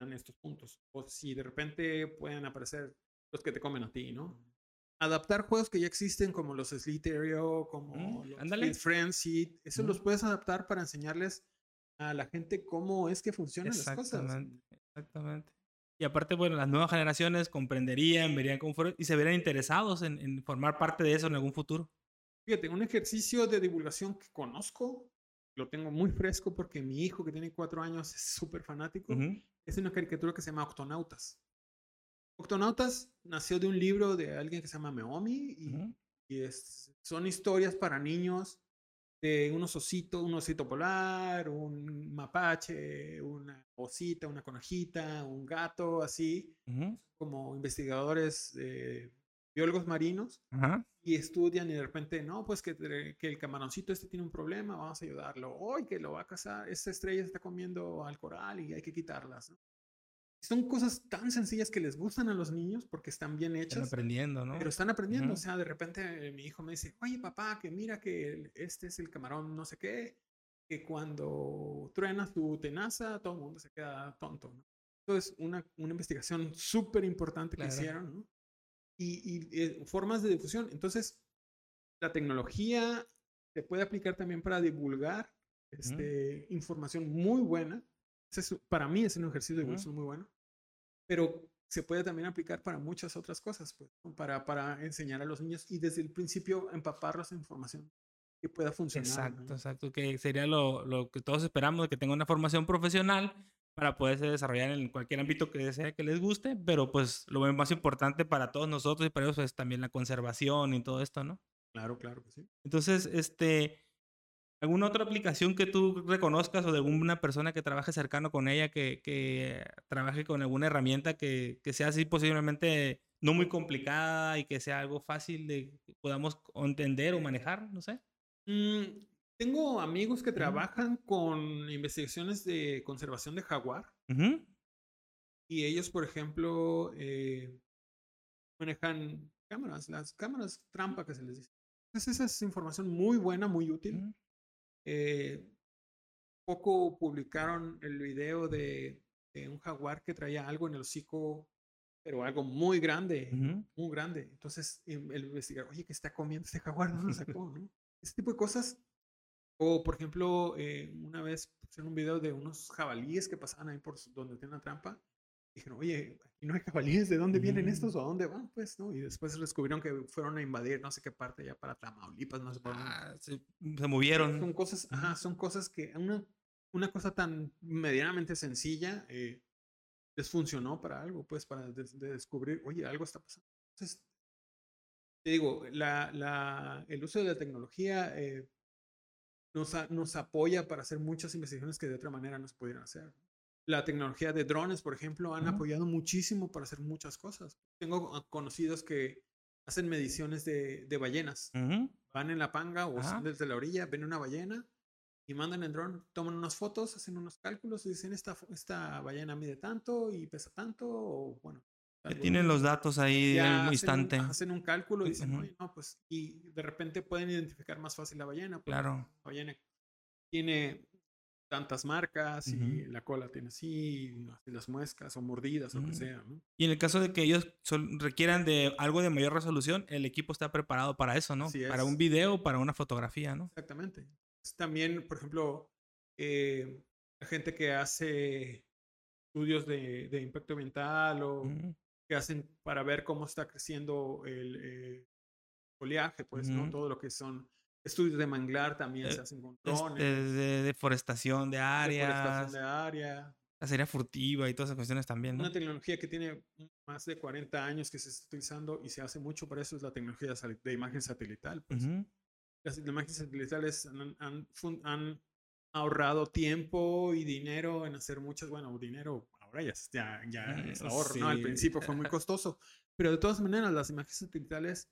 dan estos puntos. O si de repente pueden aparecer los que te comen a ti, ¿no? Adaptar juegos que ya existen como los Slither.io, como mm, los Frenzy, eso los puedes adaptar para enseñarles a la gente cómo es que funcionan las cosas. Exactamente. Y aparte, bueno, las nuevas generaciones comprenderían, verían cómo fueron y se verían interesados en, formar parte de eso en algún futuro. Fíjate, un ejercicio de divulgación que conozco, lo tengo muy fresco porque mi hijo que tiene cuatro años es súper fanático, es una caricatura que se llama Octonautas. Octonautas nació de un libro de alguien que se llama Meomi y, es, son historias para niños de unos ositos, un osito polar, un mapache, una osita, una conejita, un gato, así, como investigadores, biólogos marinos, y estudian y de repente, no, pues que, que, el camaroncito este tiene un problema, vamos a ayudarlo, hoy que lo va a cazar, esta estrella está comiendo al coral y hay que quitarlas. ¿no? Son cosas tan sencillas que les gustan a los niños porque están bien hechas. Están aprendiendo, ¿no? Pero están aprendiendo. O sea, de repente mi hijo me dice, oye papá, que mira que este es el camarón no sé qué, que cuando truena su tenaza, todo el mundo se queda tonto. ¿no? Entonces, una, una investigación súper importante que hicieron, ¿no? Y, y eh, formas de difusión. Entonces, la tecnología se puede aplicar también para divulgar este, información muy buena para mí es un ejercicio de divulgación muy bueno, pero se puede también aplicar para muchas otras cosas, pues, para, para enseñar a los niños y desde el principio empaparlos en información que pueda funcionar. Exacto, exacto, que sería lo, lo, que todos esperamos, que tengan una formación profesional para poderse desarrollar en cualquier ámbito que sea que les guste, pero pues lo más importante para todos nosotros y para ellos es también la conservación y todo esto, ¿no? Claro, claro que sí. Entonces, este, ¿Alguna otra aplicación que tú reconozcas o de alguna persona que trabaje cercano con ella, que, que trabaje con alguna herramienta que, que, sea así posiblemente no muy complicada y que sea algo fácil de que podamos entender o manejar? No sé. Mm, tengo amigos que trabajan con investigaciones de conservación de jaguar. Y ellos, por ejemplo, eh, manejan cámaras, las cámaras trampa que se les dice. Entonces, esa es información muy buena, muy útil. Eh, poco publicaron el video de, un jaguar que traía algo en el hocico, pero algo muy grande, muy grande. Entonces el investigador, oye, ¿qué está comiendo este jaguar? No lo sacó, ¿no? Ese tipo de cosas. O, por ejemplo, eh, una vez pusieron un video de unos jabalíes que pasaban ahí por donde tiene una trampa dijeron, oye, aquí no hay caballeros, ¿de dónde vienen estos o a dónde van? Pues, ¿no? Y después descubrieron que fueron a invadir no sé qué parte ya para Tamaulipas, no sé por ah, se, movieron. Son cosas, ajá, son cosas que una, una cosa tan medianamente sencilla eh, les funcionó para algo, pues, para descubrir, oye, algo está pasando. Entonces, te digo, la, la, el uso de la tecnología eh, nos, a- nos apoya para hacer muchas investigaciones que de otra manera no se pudieran hacer. La tecnología de drones, por ejemplo, han Ujú. apoyado muchísimo para hacer muchas cosas. Tengo conocidos que hacen mediciones de, de ballenas. Ujú. Van en la panga o Ajá. son desde la orilla, ven una ballena y mandan el dron, toman unas fotos, hacen unos cálculos y dicen esta, esta ballena mide tanto y pesa tanto o bueno. Algo tienen los datos ahí hacen un- instante. hacen un cálculo y dicen, Ujú. "Oye, no, pues, y de repente pueden identificar más fácil la ballena. porque Claro. La ballena tiene tantas marcas y la cola tiene así, las muescas o mordidas o lo que sea, ¿no? Y en el caso de que ellos requieran de algo de mayor resolución, el equipo está preparado para eso, ¿no? Para un video para una fotografía, ¿no? Exactamente. También, por ejemplo, eh, la gente que hace estudios de, de impacto ambiental o que hacen para ver cómo está creciendo el eh, foliaje, pues, ¿no? Todo lo que son estudios de manglar también Eh, se hacen con drones. de deforestación de deforestación áreas, de área. la serie furtiva y todas esas cuestiones también, ¿no? Una tecnología que tiene más de 40 años que se está utilizando y se hace mucho para eso es la tecnología de imagen satelital. Pues. Ujú. Las imágenes satelitales han, han han ahorrado tiempo y dinero en hacer muchas, bueno, dinero ahora ya, ya, ya Mm, es ahorro, ¿no? Al sí. principio fue muy costoso, pero de todas maneras las imágenes satelitales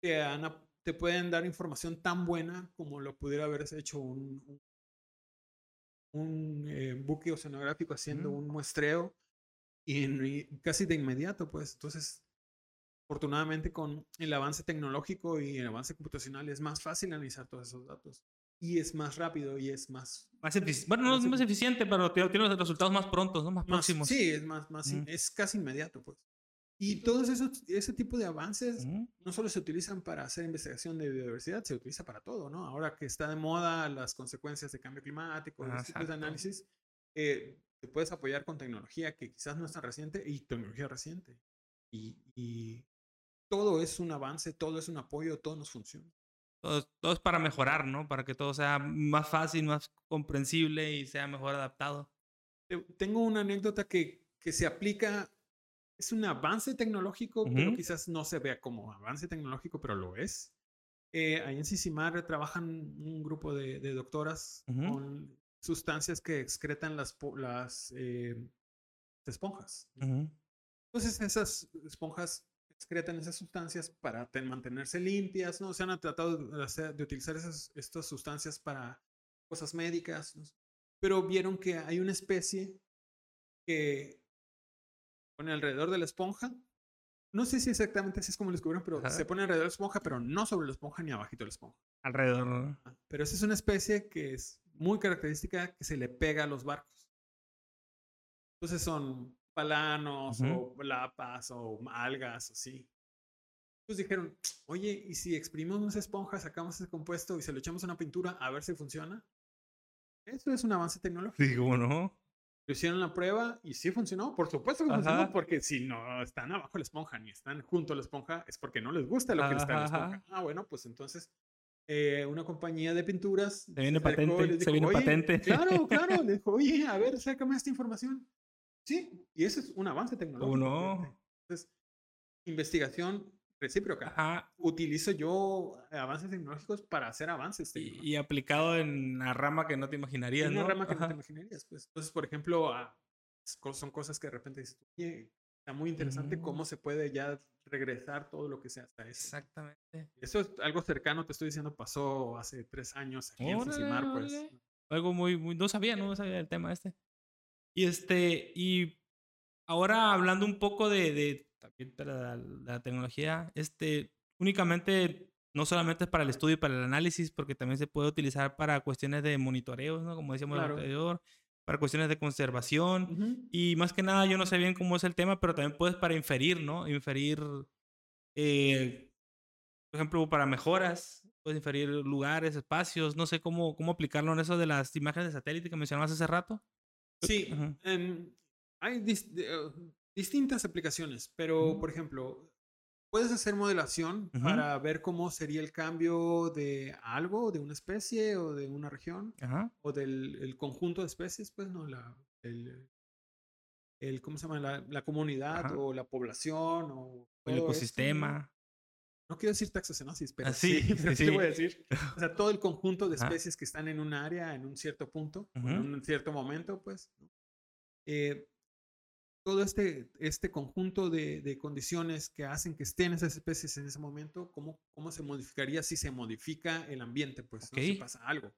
te, han te pueden dar información tan buena como lo pudiera haber hecho un, un, un, eh, buque oceanográfico haciendo Ujú. un muestreo y, en- y casi de inmediato, pues. Entonces, afortunadamente con el avance tecnológico y el avance computacional es más fácil analizar todos esos datos. Y es más rápido y es más... Más bueno, no es más efi- eficiente, pero tiene los resultados más prontos, ¿no? Más, más próximos. sí, es más, más, Ujú. es casi inmediato, pues. Y todos esos, ese tipo de avances Ujú. no solo se utilizan para hacer investigación de biodiversidad, se utiliza para todo, ¿no? Ahora que está de moda las consecuencias de cambio climático, los tipos de análisis, eh, te puedes apoyar con tecnología que quizás no es tan reciente y tecnología reciente. Y, y todo es un avance, todo es un apoyo, todo nos funciona. Todo, todo es para mejorar, ¿no? Para que todo sea más fácil, más comprensible y sea mejor adaptado. Te- Tengo una anécdota que, que se aplica, es un avance tecnológico, pero Ujú. quizás no se vea como avance tecnológico, pero lo es. Eh, ahí en Sisimar trabajan un grupo de, de doctoras Ujú. con sustancias que excretan las, las eh, esponjas. Ujú. Entonces esas esponjas excretan esas sustancias para ten- mantenerse limpias, ¿no? Se han tratado de, hacer- de utilizar esas, estas sustancias para cosas médicas, ¿no? pero vieron que hay una especie que pone alrededor de la esponja. No sé si exactamente así es como lo descubrieron, pero Ajá. se pone alrededor de la esponja, pero no sobre la esponja ni abajito de la esponja. Alrededor. Ah, Pero esa es una especie que es muy característica que se le pega a los barcos. Entonces son palanos o lapas o algas, así. Entonces dijeron, oye, ¿y si exprimimos esa esponja, sacamos ese compuesto y se lo echamos a una pintura a ver si funciona? Eso es un avance tecnológico. ¿cómo no? Lo hicieron la prueba y sí funcionó. Por supuesto que funcionó, Ajá. porque si no están abajo la esponja ni están junto a la esponja, es porque no les gusta lo que está en la Ajá, esponja. ajá. Ah, bueno, pues entonces eh, una compañía de pinturas. Se viene patente, les se dijo, viene "Oye, patente". Claro, claro. Le dijo, oye, a ver, sácame esta información. Sí, y eso es un avance tecnológico. no? fíjate. Entonces, investigación recíproca. Ajá. Utilizo yo avances tecnológicos para hacer avances Y, tecnológicos. y aplicado en la rama que no te imaginarías, Es una ¿no? rama que no te imaginarías, pues. Entonces, por ejemplo, ah, son cosas que de repente dices, oye, está muy interesante Ujú. cómo se puede ya regresar todo lo que sea hasta eso. Exactamente. Eso es algo cercano, te estoy diciendo, pasó hace tres años aquí en Órale, Sisimar, pues. órale. Algo muy, muy, no sabía, no sabía el tema este. Y este, y ahora hablando un poco de, de también de la, la tecnología, este, únicamente, no solamente es para el estudio y para el análisis, porque también se puede utilizar para cuestiones de monitoreos, ¿no? Como decíamos Claro. anterior, para cuestiones de conservación. Ujú. Y más que nada, yo no sé bien cómo es el tema, pero también puedes para inferir, ¿no? Inferir, eh, por ejemplo, para mejoras, puedes inferir lugares, espacios, no sé cómo, cómo aplicarlo en eso de las imágenes de satélite que mencionabas hace rato. Sí, Ujú. em, hay dis- de- eh, distintas aplicaciones, pero por ejemplo, puedes hacer modelación Ujú. para ver cómo sería el cambio de algo, de una especie o de una región Ajá. o del el conjunto de especies, pues no, la, el, el- ¿cómo se llama? La, la comunidad Ajá. o la población o El todo esto, ¿no? ecosistema. no quiero decir taxonosis, pero Ah, sí, sí, pero sí, sí voy a decir. O sea, todo el conjunto de especies que están en un área, en un cierto punto, en un cierto momento, pues. Eh, todo este, este conjunto de, de condiciones que hacen que estén esas especies en ese momento, ¿cómo, cómo se modificaría si se modifica el ambiente? Pues, ¿no? si Ok. pasa algo.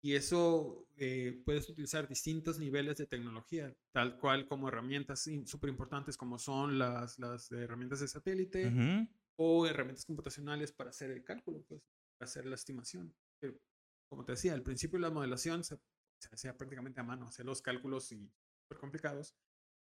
Y eso eh, puedes utilizar distintos niveles de tecnología, tal cual como herramientas súper importantes como son las, las herramientas de satélite Ujú. o herramientas computacionales para hacer el cálculo, pues, para hacer la estimación. Que, como te decía, al principio la modelación se, se hacía prácticamente a mano, hacía los cálculos y súper complicados,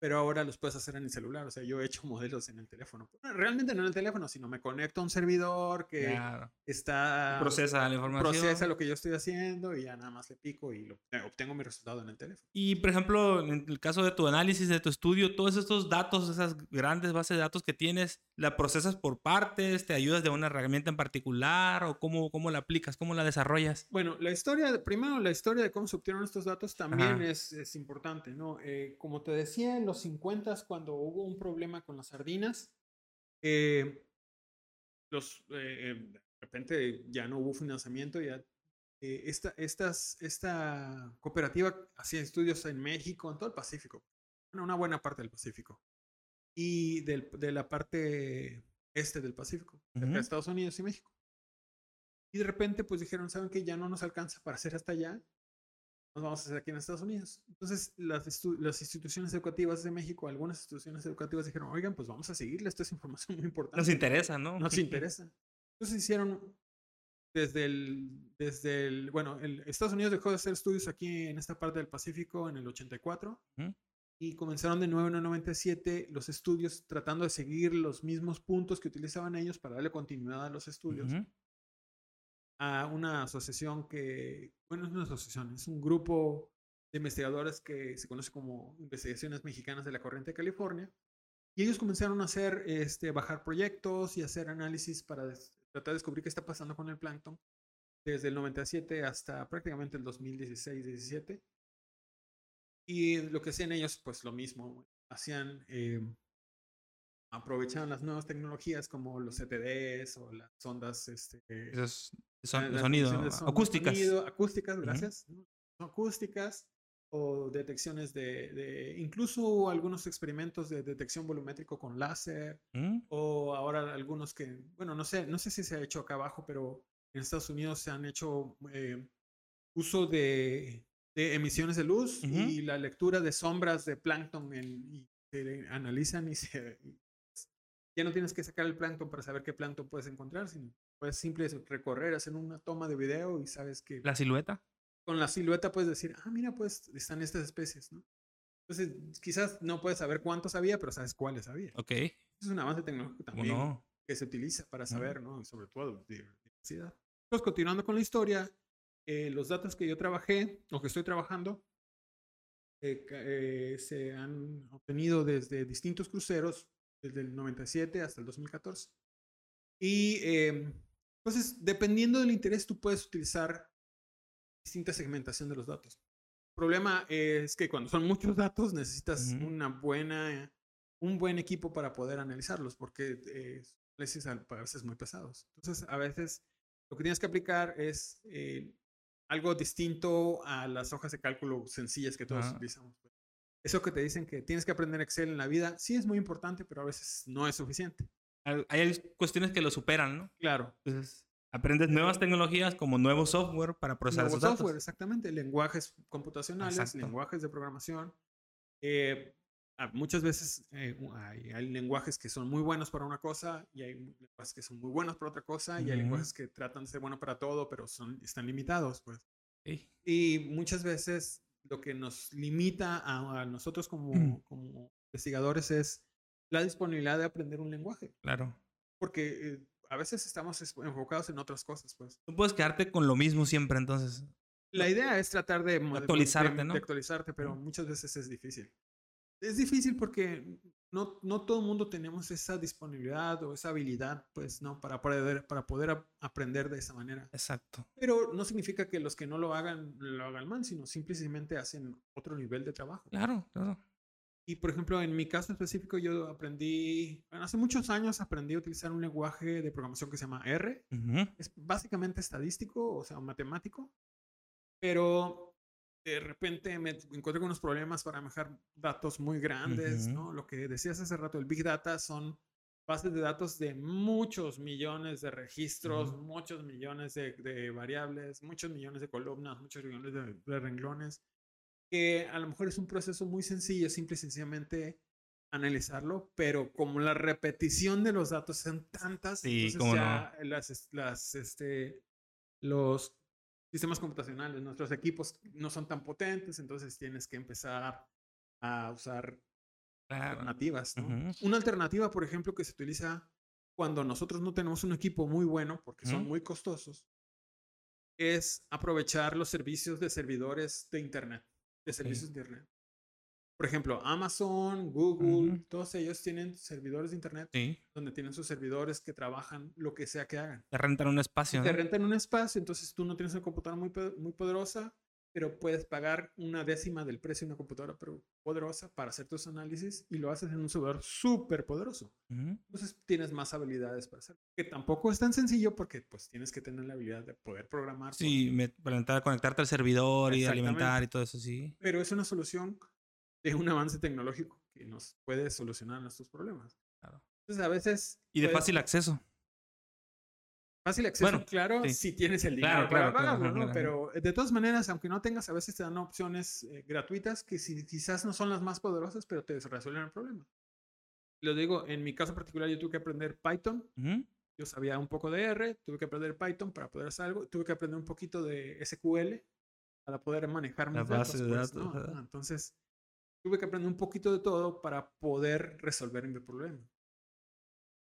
pero ahora los puedes hacer en el celular. O sea, yo he hecho modelos en el teléfono. Realmente no en el teléfono, sino me conecto a un servidor que Claro. está Procesa la información. procesa lo que yo estoy haciendo y ya nada más le pico y lo, eh, obtengo mi resultado en el teléfono. Y, por ejemplo, en el caso de tu análisis, de tu estudio, todos estos datos, esas grandes bases de datos que tienes, ¿la procesas por partes? ¿Te ayudas de una herramienta en particular? ¿O cómo, cómo la aplicas? ¿Cómo la desarrollas? Bueno, la historia, primero la historia de cómo se obtuvieron estos datos también es, es importante, ¿no? Eh, como te decía, en los 50 cuando hubo un problema con las sardinas, eh, los, eh, eh, de repente ya no hubo financiamiento, ya eh, esta, estas, esta cooperativa hacía estudios en México, en todo el Pacífico, bueno, una buena parte del Pacífico, y del- de la parte este del Pacífico, cerca Ujú. de Estados Unidos y México. Y de repente, pues dijeron, ¿saben que Ya no nos alcanza para hacer hasta allá. Nos vamos a hacer aquí en Estados Unidos. Entonces, las, las instituciones educativas de México, algunas instituciones educativas dijeron, oigan, pues vamos a seguirle, esto es información muy importante. Nos interesa, ¿no? Nos interesa. Entonces hicieron desde el, desde el, bueno, el, Estados Unidos dejó de hacer estudios aquí en esta parte del Pacífico en el 84 Ujú. Y comenzaron de nuevo en el 97 los estudios tratando de seguir los mismos puntos que utilizaban ellos para darle continuidad a los estudios a una asociación que, bueno, es una asociación, es un grupo de investigadores que se conoce como Investigaciones Mexicanas de la Corriente de California. Y ellos comenzaron a hacer, este, bajar proyectos y hacer análisis para tratar de descubrir qué está pasando con el plancton desde el 97 hasta prácticamente el 2016-17. Y lo que hacían ellos, pues lo mismo, hacían, eh, aprovechaban las nuevas tecnologías como los CTDs o las ondas, este, Esos son, las sonido, son acústicas. sonido, acústicas, gracias. Son acústicas o detecciones de, de- incluso algunos experimentos de detección volumétrico con láser ¿Mm? o ahora algunos que, bueno, no sé, no sé si se ha hecho acá abajo, pero en Estados Unidos se han hecho eh, uso de, de emisiones de luz y la lectura de sombras de plancton en- y se analizan y se... y ya no tienes que sacar el plancton para saber qué plancton puedes encontrar, sino puedes simplemente recorrer, hacer una toma de video y sabes que La silueta. con la silueta puedes decir, ah, mira, pues están estas especies, ¿no? Entonces, quizás no puedes saber cuántos había, pero sabes cuáles había. Ok. Es un avance tecnológico ¿Cómo también no? que se utiliza para saber, ¿no? Y sobre todo diversidad. Entonces, continuando con la historia, eh, los datos que yo trabajé o que estoy trabajando eh, eh, se han obtenido desde distintos cruceros, desde el 97 hasta el 2014. Y entonces, dependiendo del interés, tú puedes utilizar distinta segmentación de los datos. El problema es que cuando son muchos datos necesitas Ujú. una buena, un buen equipo para poder analizarlos, porque eh, a veces muy pesados. Entonces, a veces lo que tienes que aplicar es eh, algo distinto a las hojas de cálculo sencillas que todos Ajá. utilizamos. pues. Eso que te dicen que tienes que aprender Excel en la vida, sí es muy importante, pero a veces no es suficiente. Hay cuestiones que lo superan, ¿no? Claro. Entonces, aprendes nuevas tecnologías como nuevo software para procesar Nuevo esos datos. software, exactamente. Lenguajes computacionales, Exacto. lenguajes de programación. Eh, ah, muchas veces eh, hay, hay lenguajes que son muy buenos para una cosa y hay lenguajes que son muy buenos para otra cosa y hay lenguajes que tratan de ser buenos para todo, pero son, están limitados, pues. Y muchas veces lo que nos limita a, a nosotros como, Mm. como investigadores es la disponibilidad de aprender un lenguaje, Claro. porque eh, a veces estamos es- enfocados en otras cosas, pues. No puedes quedarte con lo mismo siempre, entonces. La idea es tratar de, actualizarte, de- ¿no? de actualizarte, pero muchas veces es difícil. Es difícil porque no, no todo el mundo tenemos esa disponibilidad o esa habilidad, pues, ¿no? Para poder, para poder ap- aprender de esa manera. Exacto. Pero no significa que los que no lo hagan, lo hagan mal, sino simplemente hacen otro nivel de trabajo. Claro, claro. Y por ejemplo, en mi caso específico, yo aprendí, bueno, hace muchos años aprendí a utilizar un lenguaje de programación que se llama R. Ujú. Es básicamente estadístico, o sea, matemático. Pero de repente me encontré con unos problemas para manejar datos muy grandes, Ujú. ¿no? Lo que decías hace rato, el Big Data son bases de datos de muchos millones de registros, Ujú. muchos millones de, de variables, muchos millones de columnas, muchos millones de, de renglones, que a lo mejor es un proceso muy sencillo, simple y sencillamente analizarlo, pero como la repetición de los datos son tantas, Sí, entonces cómo no. ya las, las, este, los sistemas computacionales, nuestros equipos no son tan potentes, entonces tienes que empezar a usar Claro. alternativas. Una alternativa, por ejemplo, que se utiliza cuando nosotros no tenemos un equipo muy bueno, porque son muy costosos, es aprovechar los servicios de servidores de Internet, de servicios de Internet. Por ejemplo, Amazon, Google, Ujú. todos ellos tienen servidores de Internet Sí. donde tienen sus servidores que trabajan lo que sea que hagan. Te rentan un espacio, Te ¿no? rentan un espacio, entonces tú no tienes una computadora muy, muy poderosa, pero puedes pagar una décima del precio de una computadora pero poderosa para hacer tus análisis y lo haces en un servidor súper poderoso. Ujú. Entonces tienes más habilidades para hacerlo. Que tampoco es tan sencillo porque pues tienes que tener la habilidad de poder programar. Sí, me- para conectarte al servidor y alimentar y todo eso, sí. Pero es una solución de un avance tecnológico que nos puede solucionar nuestros problemas. Claro. Entonces a veces... Y de puedes- fácil acceso. Fácil acceso, Bueno, claro, sí. si tienes el dinero Claro, para claro, pagarlo, ¿no? Pero eh, de todas maneras, aunque no tengas, a veces te dan opciones eh, gratuitas que si, quizás no son las más poderosas, pero te resuelven el problema. Lo digo, en mi caso particular, yo tuve que aprender Python. Ujú. Yo sabía un poco de R, tuve que aprender Python para poder hacer algo. Tuve que aprender un poquito de SQL para poder manejar La mis base datos. de pues, datos, ¿no? ajá. Ajá, Entonces, tuve que aprender un poquito de todo para poder resolver mi problema.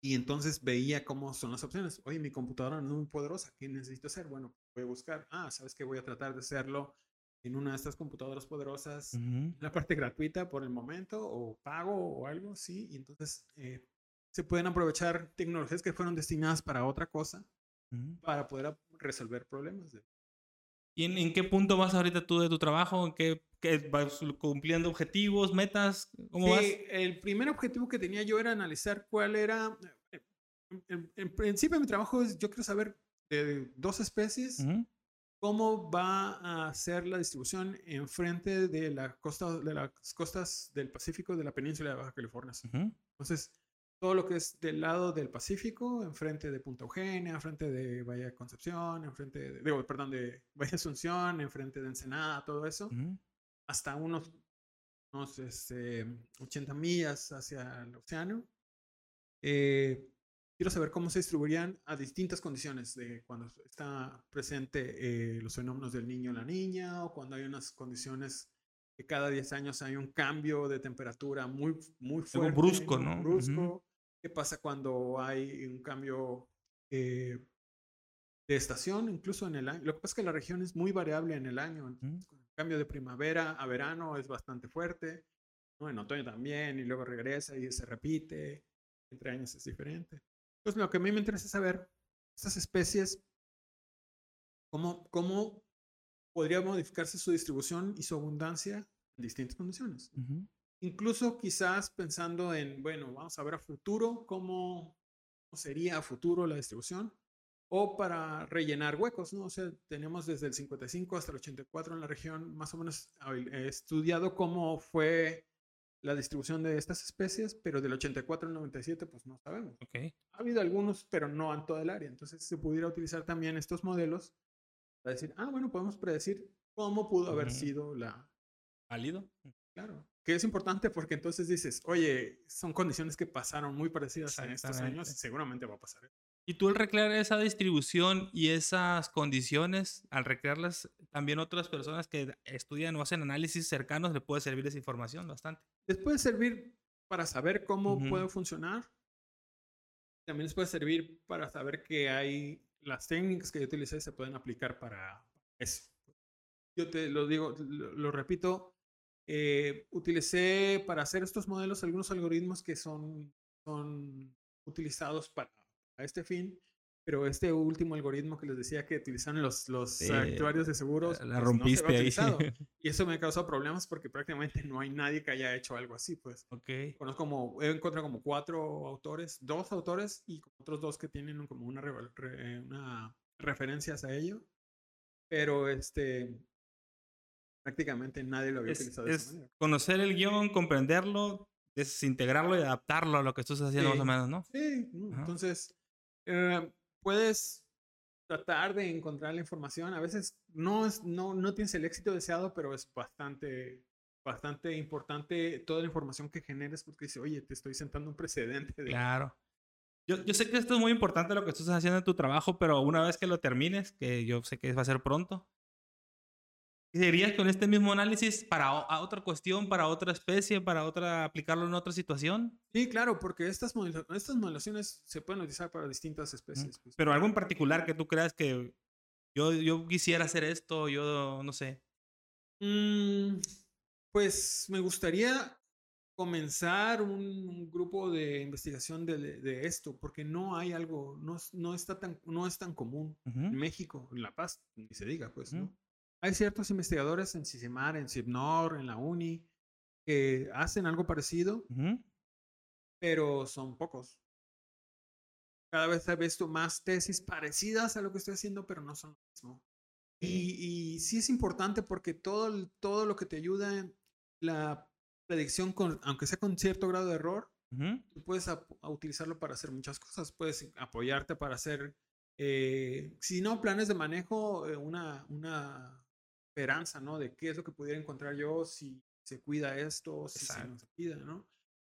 Y entonces veía cómo son las opciones. Oye, mi computadora no es muy poderosa. ¿Qué necesito hacer? Bueno, voy a buscar. Ah, ¿sabes qué? Voy a tratar de hacerlo en una de estas computadoras poderosas. Ujú. La parte gratuita por el momento, o pago o algo, sí. Y entonces eh, se pueden aprovechar tecnologías que fueron destinadas para otra cosa Ujú. para poder resolver problemas. de- ¿Y en, en qué punto vas ahorita tú de tu trabajo? ¿En qué, qué vas cumpliendo objetivos, metas? ¿Cómo vas? Sí, el primer objetivo que tenía yo era analizar cuál era. eh, En, principio, mi trabajo es: yo quiero saber de dos especies cómo va a ser la distribución enfrente de, la costa, de las costas del Pacífico de la península de Baja California. Entonces, todo lo que es del lado del Pacífico, enfrente de Punta Eugenia, enfrente de Bahía Concepción, enfrente de, digo, perdón, de Bahía Asunción, enfrente de Ensenada, todo eso Ujú. hasta unos, unos este, 80 millas hacia el océano. Eh, quiero saber cómo se distribuirían a distintas condiciones de cuando está presente eh, los fenómenos del niño o la niña o cuando hay unas condiciones que cada 10 años hay un cambio de temperatura muy, muy fuerte. brusco, ¿no? Brusco. ¿Qué pasa cuando hay un cambio eh, de estación, incluso en el año? Lo que pasa es que la región es muy variable en el año. entonces, con el cambio de primavera a verano es bastante fuerte. ¿no? En otoño también, y luego regresa y se repite. Entre años es diferente. Entonces, lo que a mí me interesa es saber estas especies, cómo, cómo podría modificarse su distribución y su abundancia en distintas condiciones. Ujú. Incluso quizás pensando en, bueno, vamos a ver a futuro cómo, sería a futuro la distribución o para rellenar huecos, ¿no? O sea, tenemos desde el 55 hasta el 84 en la región, más o menos estudiado cómo fue la distribución de estas especies, pero del 84 al 97 pues no sabemos. Ok. Ha habido algunos, pero no en toda el área. Entonces se pudiera utilizar también estos modelos para decir, ah, bueno, podemos predecir cómo pudo haber sido la, ¿Válido? Claro. Que es importante porque entonces dices, oye, son condiciones que pasaron muy parecidas en estos años, Exactamente. seguramente va a pasar. Y tú al recrear esa distribución y esas condiciones, al recrearlas, también otras personas que estudian o hacen análisis cercanos le puede servir esa información bastante. Les puede servir para saber cómo Ujú. puede funcionar. También les puede servir para saber que hay las técnicas que yo utilicé se pueden aplicar para eso. Yo te lo digo, lo, lo repito, eh, utilicé para hacer estos modelos algunos algoritmos que son, son utilizados para, para este fin, pero este último algoritmo que les decía que utilizaron los, los actuarios de seguros, La pues, no se rompiste ahí. Y eso me causó problemas porque prácticamente no hay nadie que haya hecho algo así, pues. ok. Conozco como, he encontrado como cuatro autores, dos autores y otros dos que tienen como una, re- una referencias a ello. Pero este, prácticamente nadie lo había Es, utilizado de esa es manera. conocer el guion, comprenderlo, desintegrarlo y adaptarlo a lo que tú estás haciendo Sí. más o menos, ¿no? Sí, entonces eh, puedes tratar de encontrar la información. A veces no, es, no, no tienes el éxito deseado, pero es bastante, bastante importante toda la información que generes porque dice, oye, te estoy sentando un precedente. De... Claro. Yo, yo sé que esto es muy importante lo que tú estás haciendo en tu trabajo, pero una vez que lo termines, que yo sé que va a ser pronto, ¿Seguirías con este mismo análisis para a otra cuestión, para otra especie, para otra aplicarlo en otra situación? Sí, claro, porque estas, estas modelaciones se pueden utilizar para distintas especies. pues. Pero algo en particular que tú creas que yo, yo quisiera hacer esto, yo no sé. Mm, pues me gustaría comenzar un, un grupo de investigación de, de esto, porque no hay algo, no, es- no, está tan, no es tan común. Ujú, En México, en La Paz, ni se diga, pues, ¿no? Hay ciertos investigadores en CISEMAR, en CIPNOR, en la UNI, que hacen algo parecido, ujú. pero son pocos. Cada vez he visto más tesis parecidas a lo que estoy haciendo, pero no son lo mismo. Y, y sí es importante porque todo, todo lo que te ayuda en la predicción, con, aunque sea con cierto grado de error, Ujú, tú puedes ap- a utilizarlo para hacer muchas cosas. Puedes apoyarte para hacer, eh, si no, planes de manejo, eh, una, una esperanza, ¿no? De qué es lo que pudiera encontrar yo si se cuida esto, si se no Exacto. se cuida, ¿no?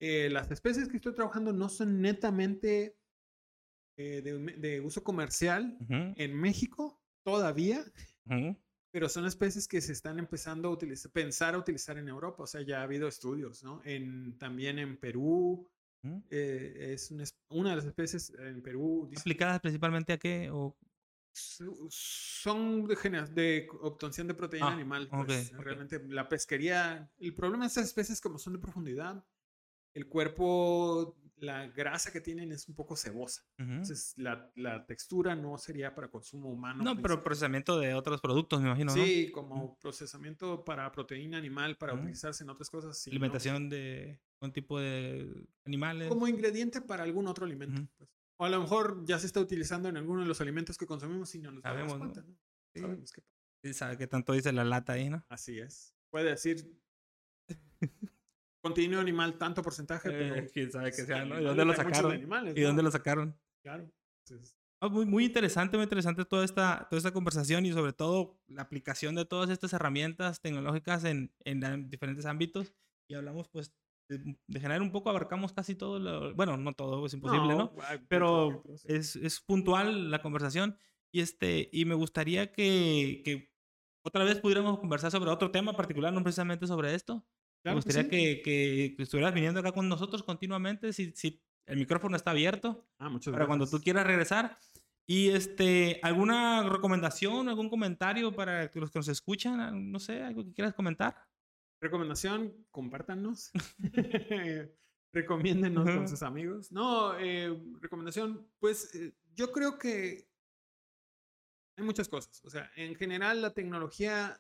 Eh, las especies que estoy trabajando no son netamente eh, de, de uso comercial ujú, en México todavía, ujú. pero son especies que se están empezando a utilizar, pensar a utilizar en Europa. O sea, ya ha habido estudios, ¿no? En, también en Perú, eh, es una, una de las especies en Perú. ¿Aplicadas principalmente a qué? O, son de, de obtención de proteína Ah, animal. pues. Realmente la pesquería, el problema de estas especies como son de profundidad, el cuerpo, la grasa que tienen es un poco cebosa. Entonces la, la textura no sería para consumo humano. No, pero procesamiento de otros productos, me imagino, ¿no? Sí, como procesamiento para proteína animal, para utilizarse en otras cosas. Alimentación de un tipo de animales. Como ingrediente para algún otro alimento. Pues. O a lo mejor ya se está utilizando en alguno de los alimentos que consumimos y no nos damos cuenta. ¿no? Sí. Sabemos que Sí, sabe qué tanto dice la lata ahí, ¿no? así es. Puede decir contenido animal tanto porcentaje, pero Eh, quién sabe qué sea, ¿no? ¿Y dónde lo sacaron? animales, ¿Y dónde lo sacaron? Claro. Entonces, Ah, muy, muy interesante, muy interesante toda esta, toda esta conversación y sobre todo la aplicación de todas estas herramientas tecnológicas en, en diferentes ámbitos. Y hablamos, pues, de, generar un poco, abarcamos casi todo, lo, bueno, no todo, es imposible, ¿no? muchos Pero es, es puntual la conversación y, este, y me gustaría que, que otra vez pudiéramos conversar sobre otro tema particular, no precisamente sobre esto. Claro me que gustaría sí. que, que- que estuvieras viniendo acá con nosotros continuamente, si, si el micrófono está abierto Ah, muchas para cuando gracias. tú quieras regresar. Y este, ¿alguna recomendación, algún comentario para que los que nos escuchan? No sé, algo que quieras comentar. Recomendación, compártanos. Recomiéndenos con sus amigos. No, eh, recomendación, pues eh, yo creo que hay muchas cosas. O sea, en general la tecnología,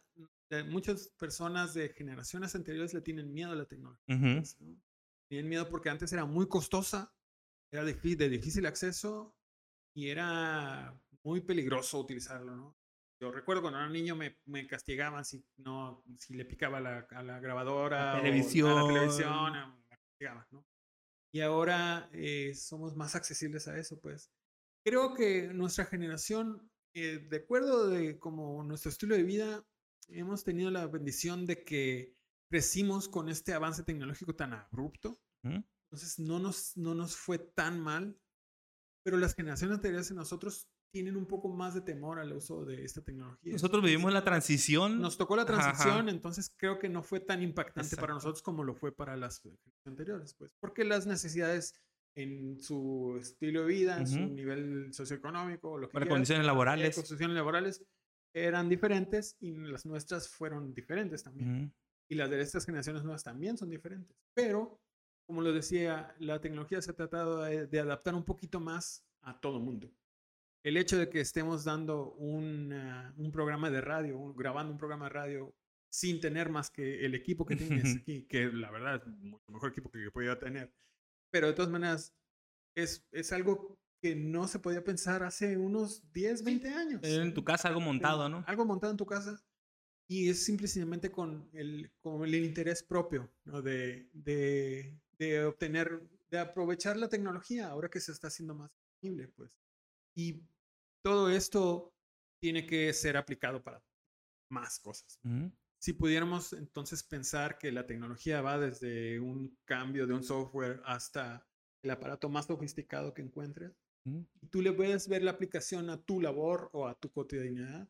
eh, muchas personas de generaciones anteriores le tienen miedo a la tecnología. Pues, ¿no? Tienen miedo porque antes era muy costosa, era de difícil acceso y era muy peligroso utilizarlo, ¿no? Yo recuerdo cuando era niño me, me castigaban si no si le picaba a la, a la grabadora o a la televisión. eh, me castigaban, ¿no? Y ahora eh, somos más accesibles a eso, pues. Creo que nuestra generación, eh, de acuerdo de como nuestro estilo de vida, hemos tenido la bendición de que crecimos con este avance tecnológico tan abrupto. Entonces no nos, no nos fue tan mal, pero las generaciones anteriores de nosotros tienen un poco más de temor al uso de esta tecnología. Nosotros vivimos la transición. Nos tocó la Ajá, ajá. transición, entonces creo que no fue tan impactante para Exacto. nosotros como lo fue para las anteriores, pues, porque las necesidades en su estilo de vida, en su Ujú. nivel socioeconómico, lo que para quieras, condiciones laborales. condiciones laborales eran diferentes y las nuestras fueron diferentes también. Ujú. Y las de estas generaciones nuevas también son diferentes. Pero, como lo decía, la tecnología se ha tratado de, de adaptar un poquito más a todo mundo. El hecho de que estemos dando un, un programa de radio, grabando un programa de radio sin tener más que el equipo que tienes aquí, que la verdad es mucho mejor equipo que yo podía tener. Pero de todas maneras, es, es algo que no se podía pensar hace unos 10, 20 años. En tu casa algo montado, ¿no? Algo montado en tu casa. Y es simplemente con el, con el interés propio, ¿no? De, de, de obtener, de aprovechar la tecnología ahora que se está haciendo más disponible, pues. Y todo esto tiene que ser aplicado para más cosas. Si pudiéramos entonces pensar que la tecnología va desde un cambio de un software hasta el aparato más sofisticado que encuentres, y tú le puedes ver la aplicación a tu labor o a tu cotidianidad,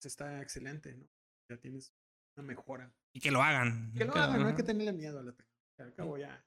pues está excelente, ¿no? Ya tienes una mejora. Y que lo hagan. Que lo hagan, no hay que tenerle miedo a la tecnología. Al cabo ya.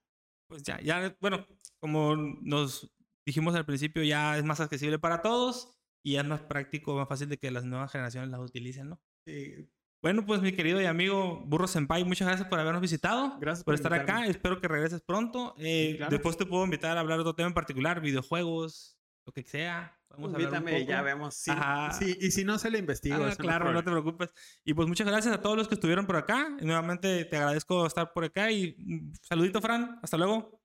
Pues ya, ya, bueno, como nos dijimos al principio, ya es más accesible para todos y es más práctico, más fácil de que las nuevas generaciones las utilicen, ¿no? Sí. Bueno, pues mi querido y amigo Burro Senpai, muchas gracias por habernos visitado. Gracias por, estar acá. Espero que regreses pronto. Eh, Después te puedo invitar a hablar de otro tema en particular, videojuegos, lo que sea. Vamos Invítame y ya vemos. Sí, sí, y si no, se le investigo. Ah, claro, no te preocupes. Y pues muchas gracias a todos los que estuvieron por acá. nuevamente te agradezco estar por acá y mm, saludito, Fran. Hasta luego.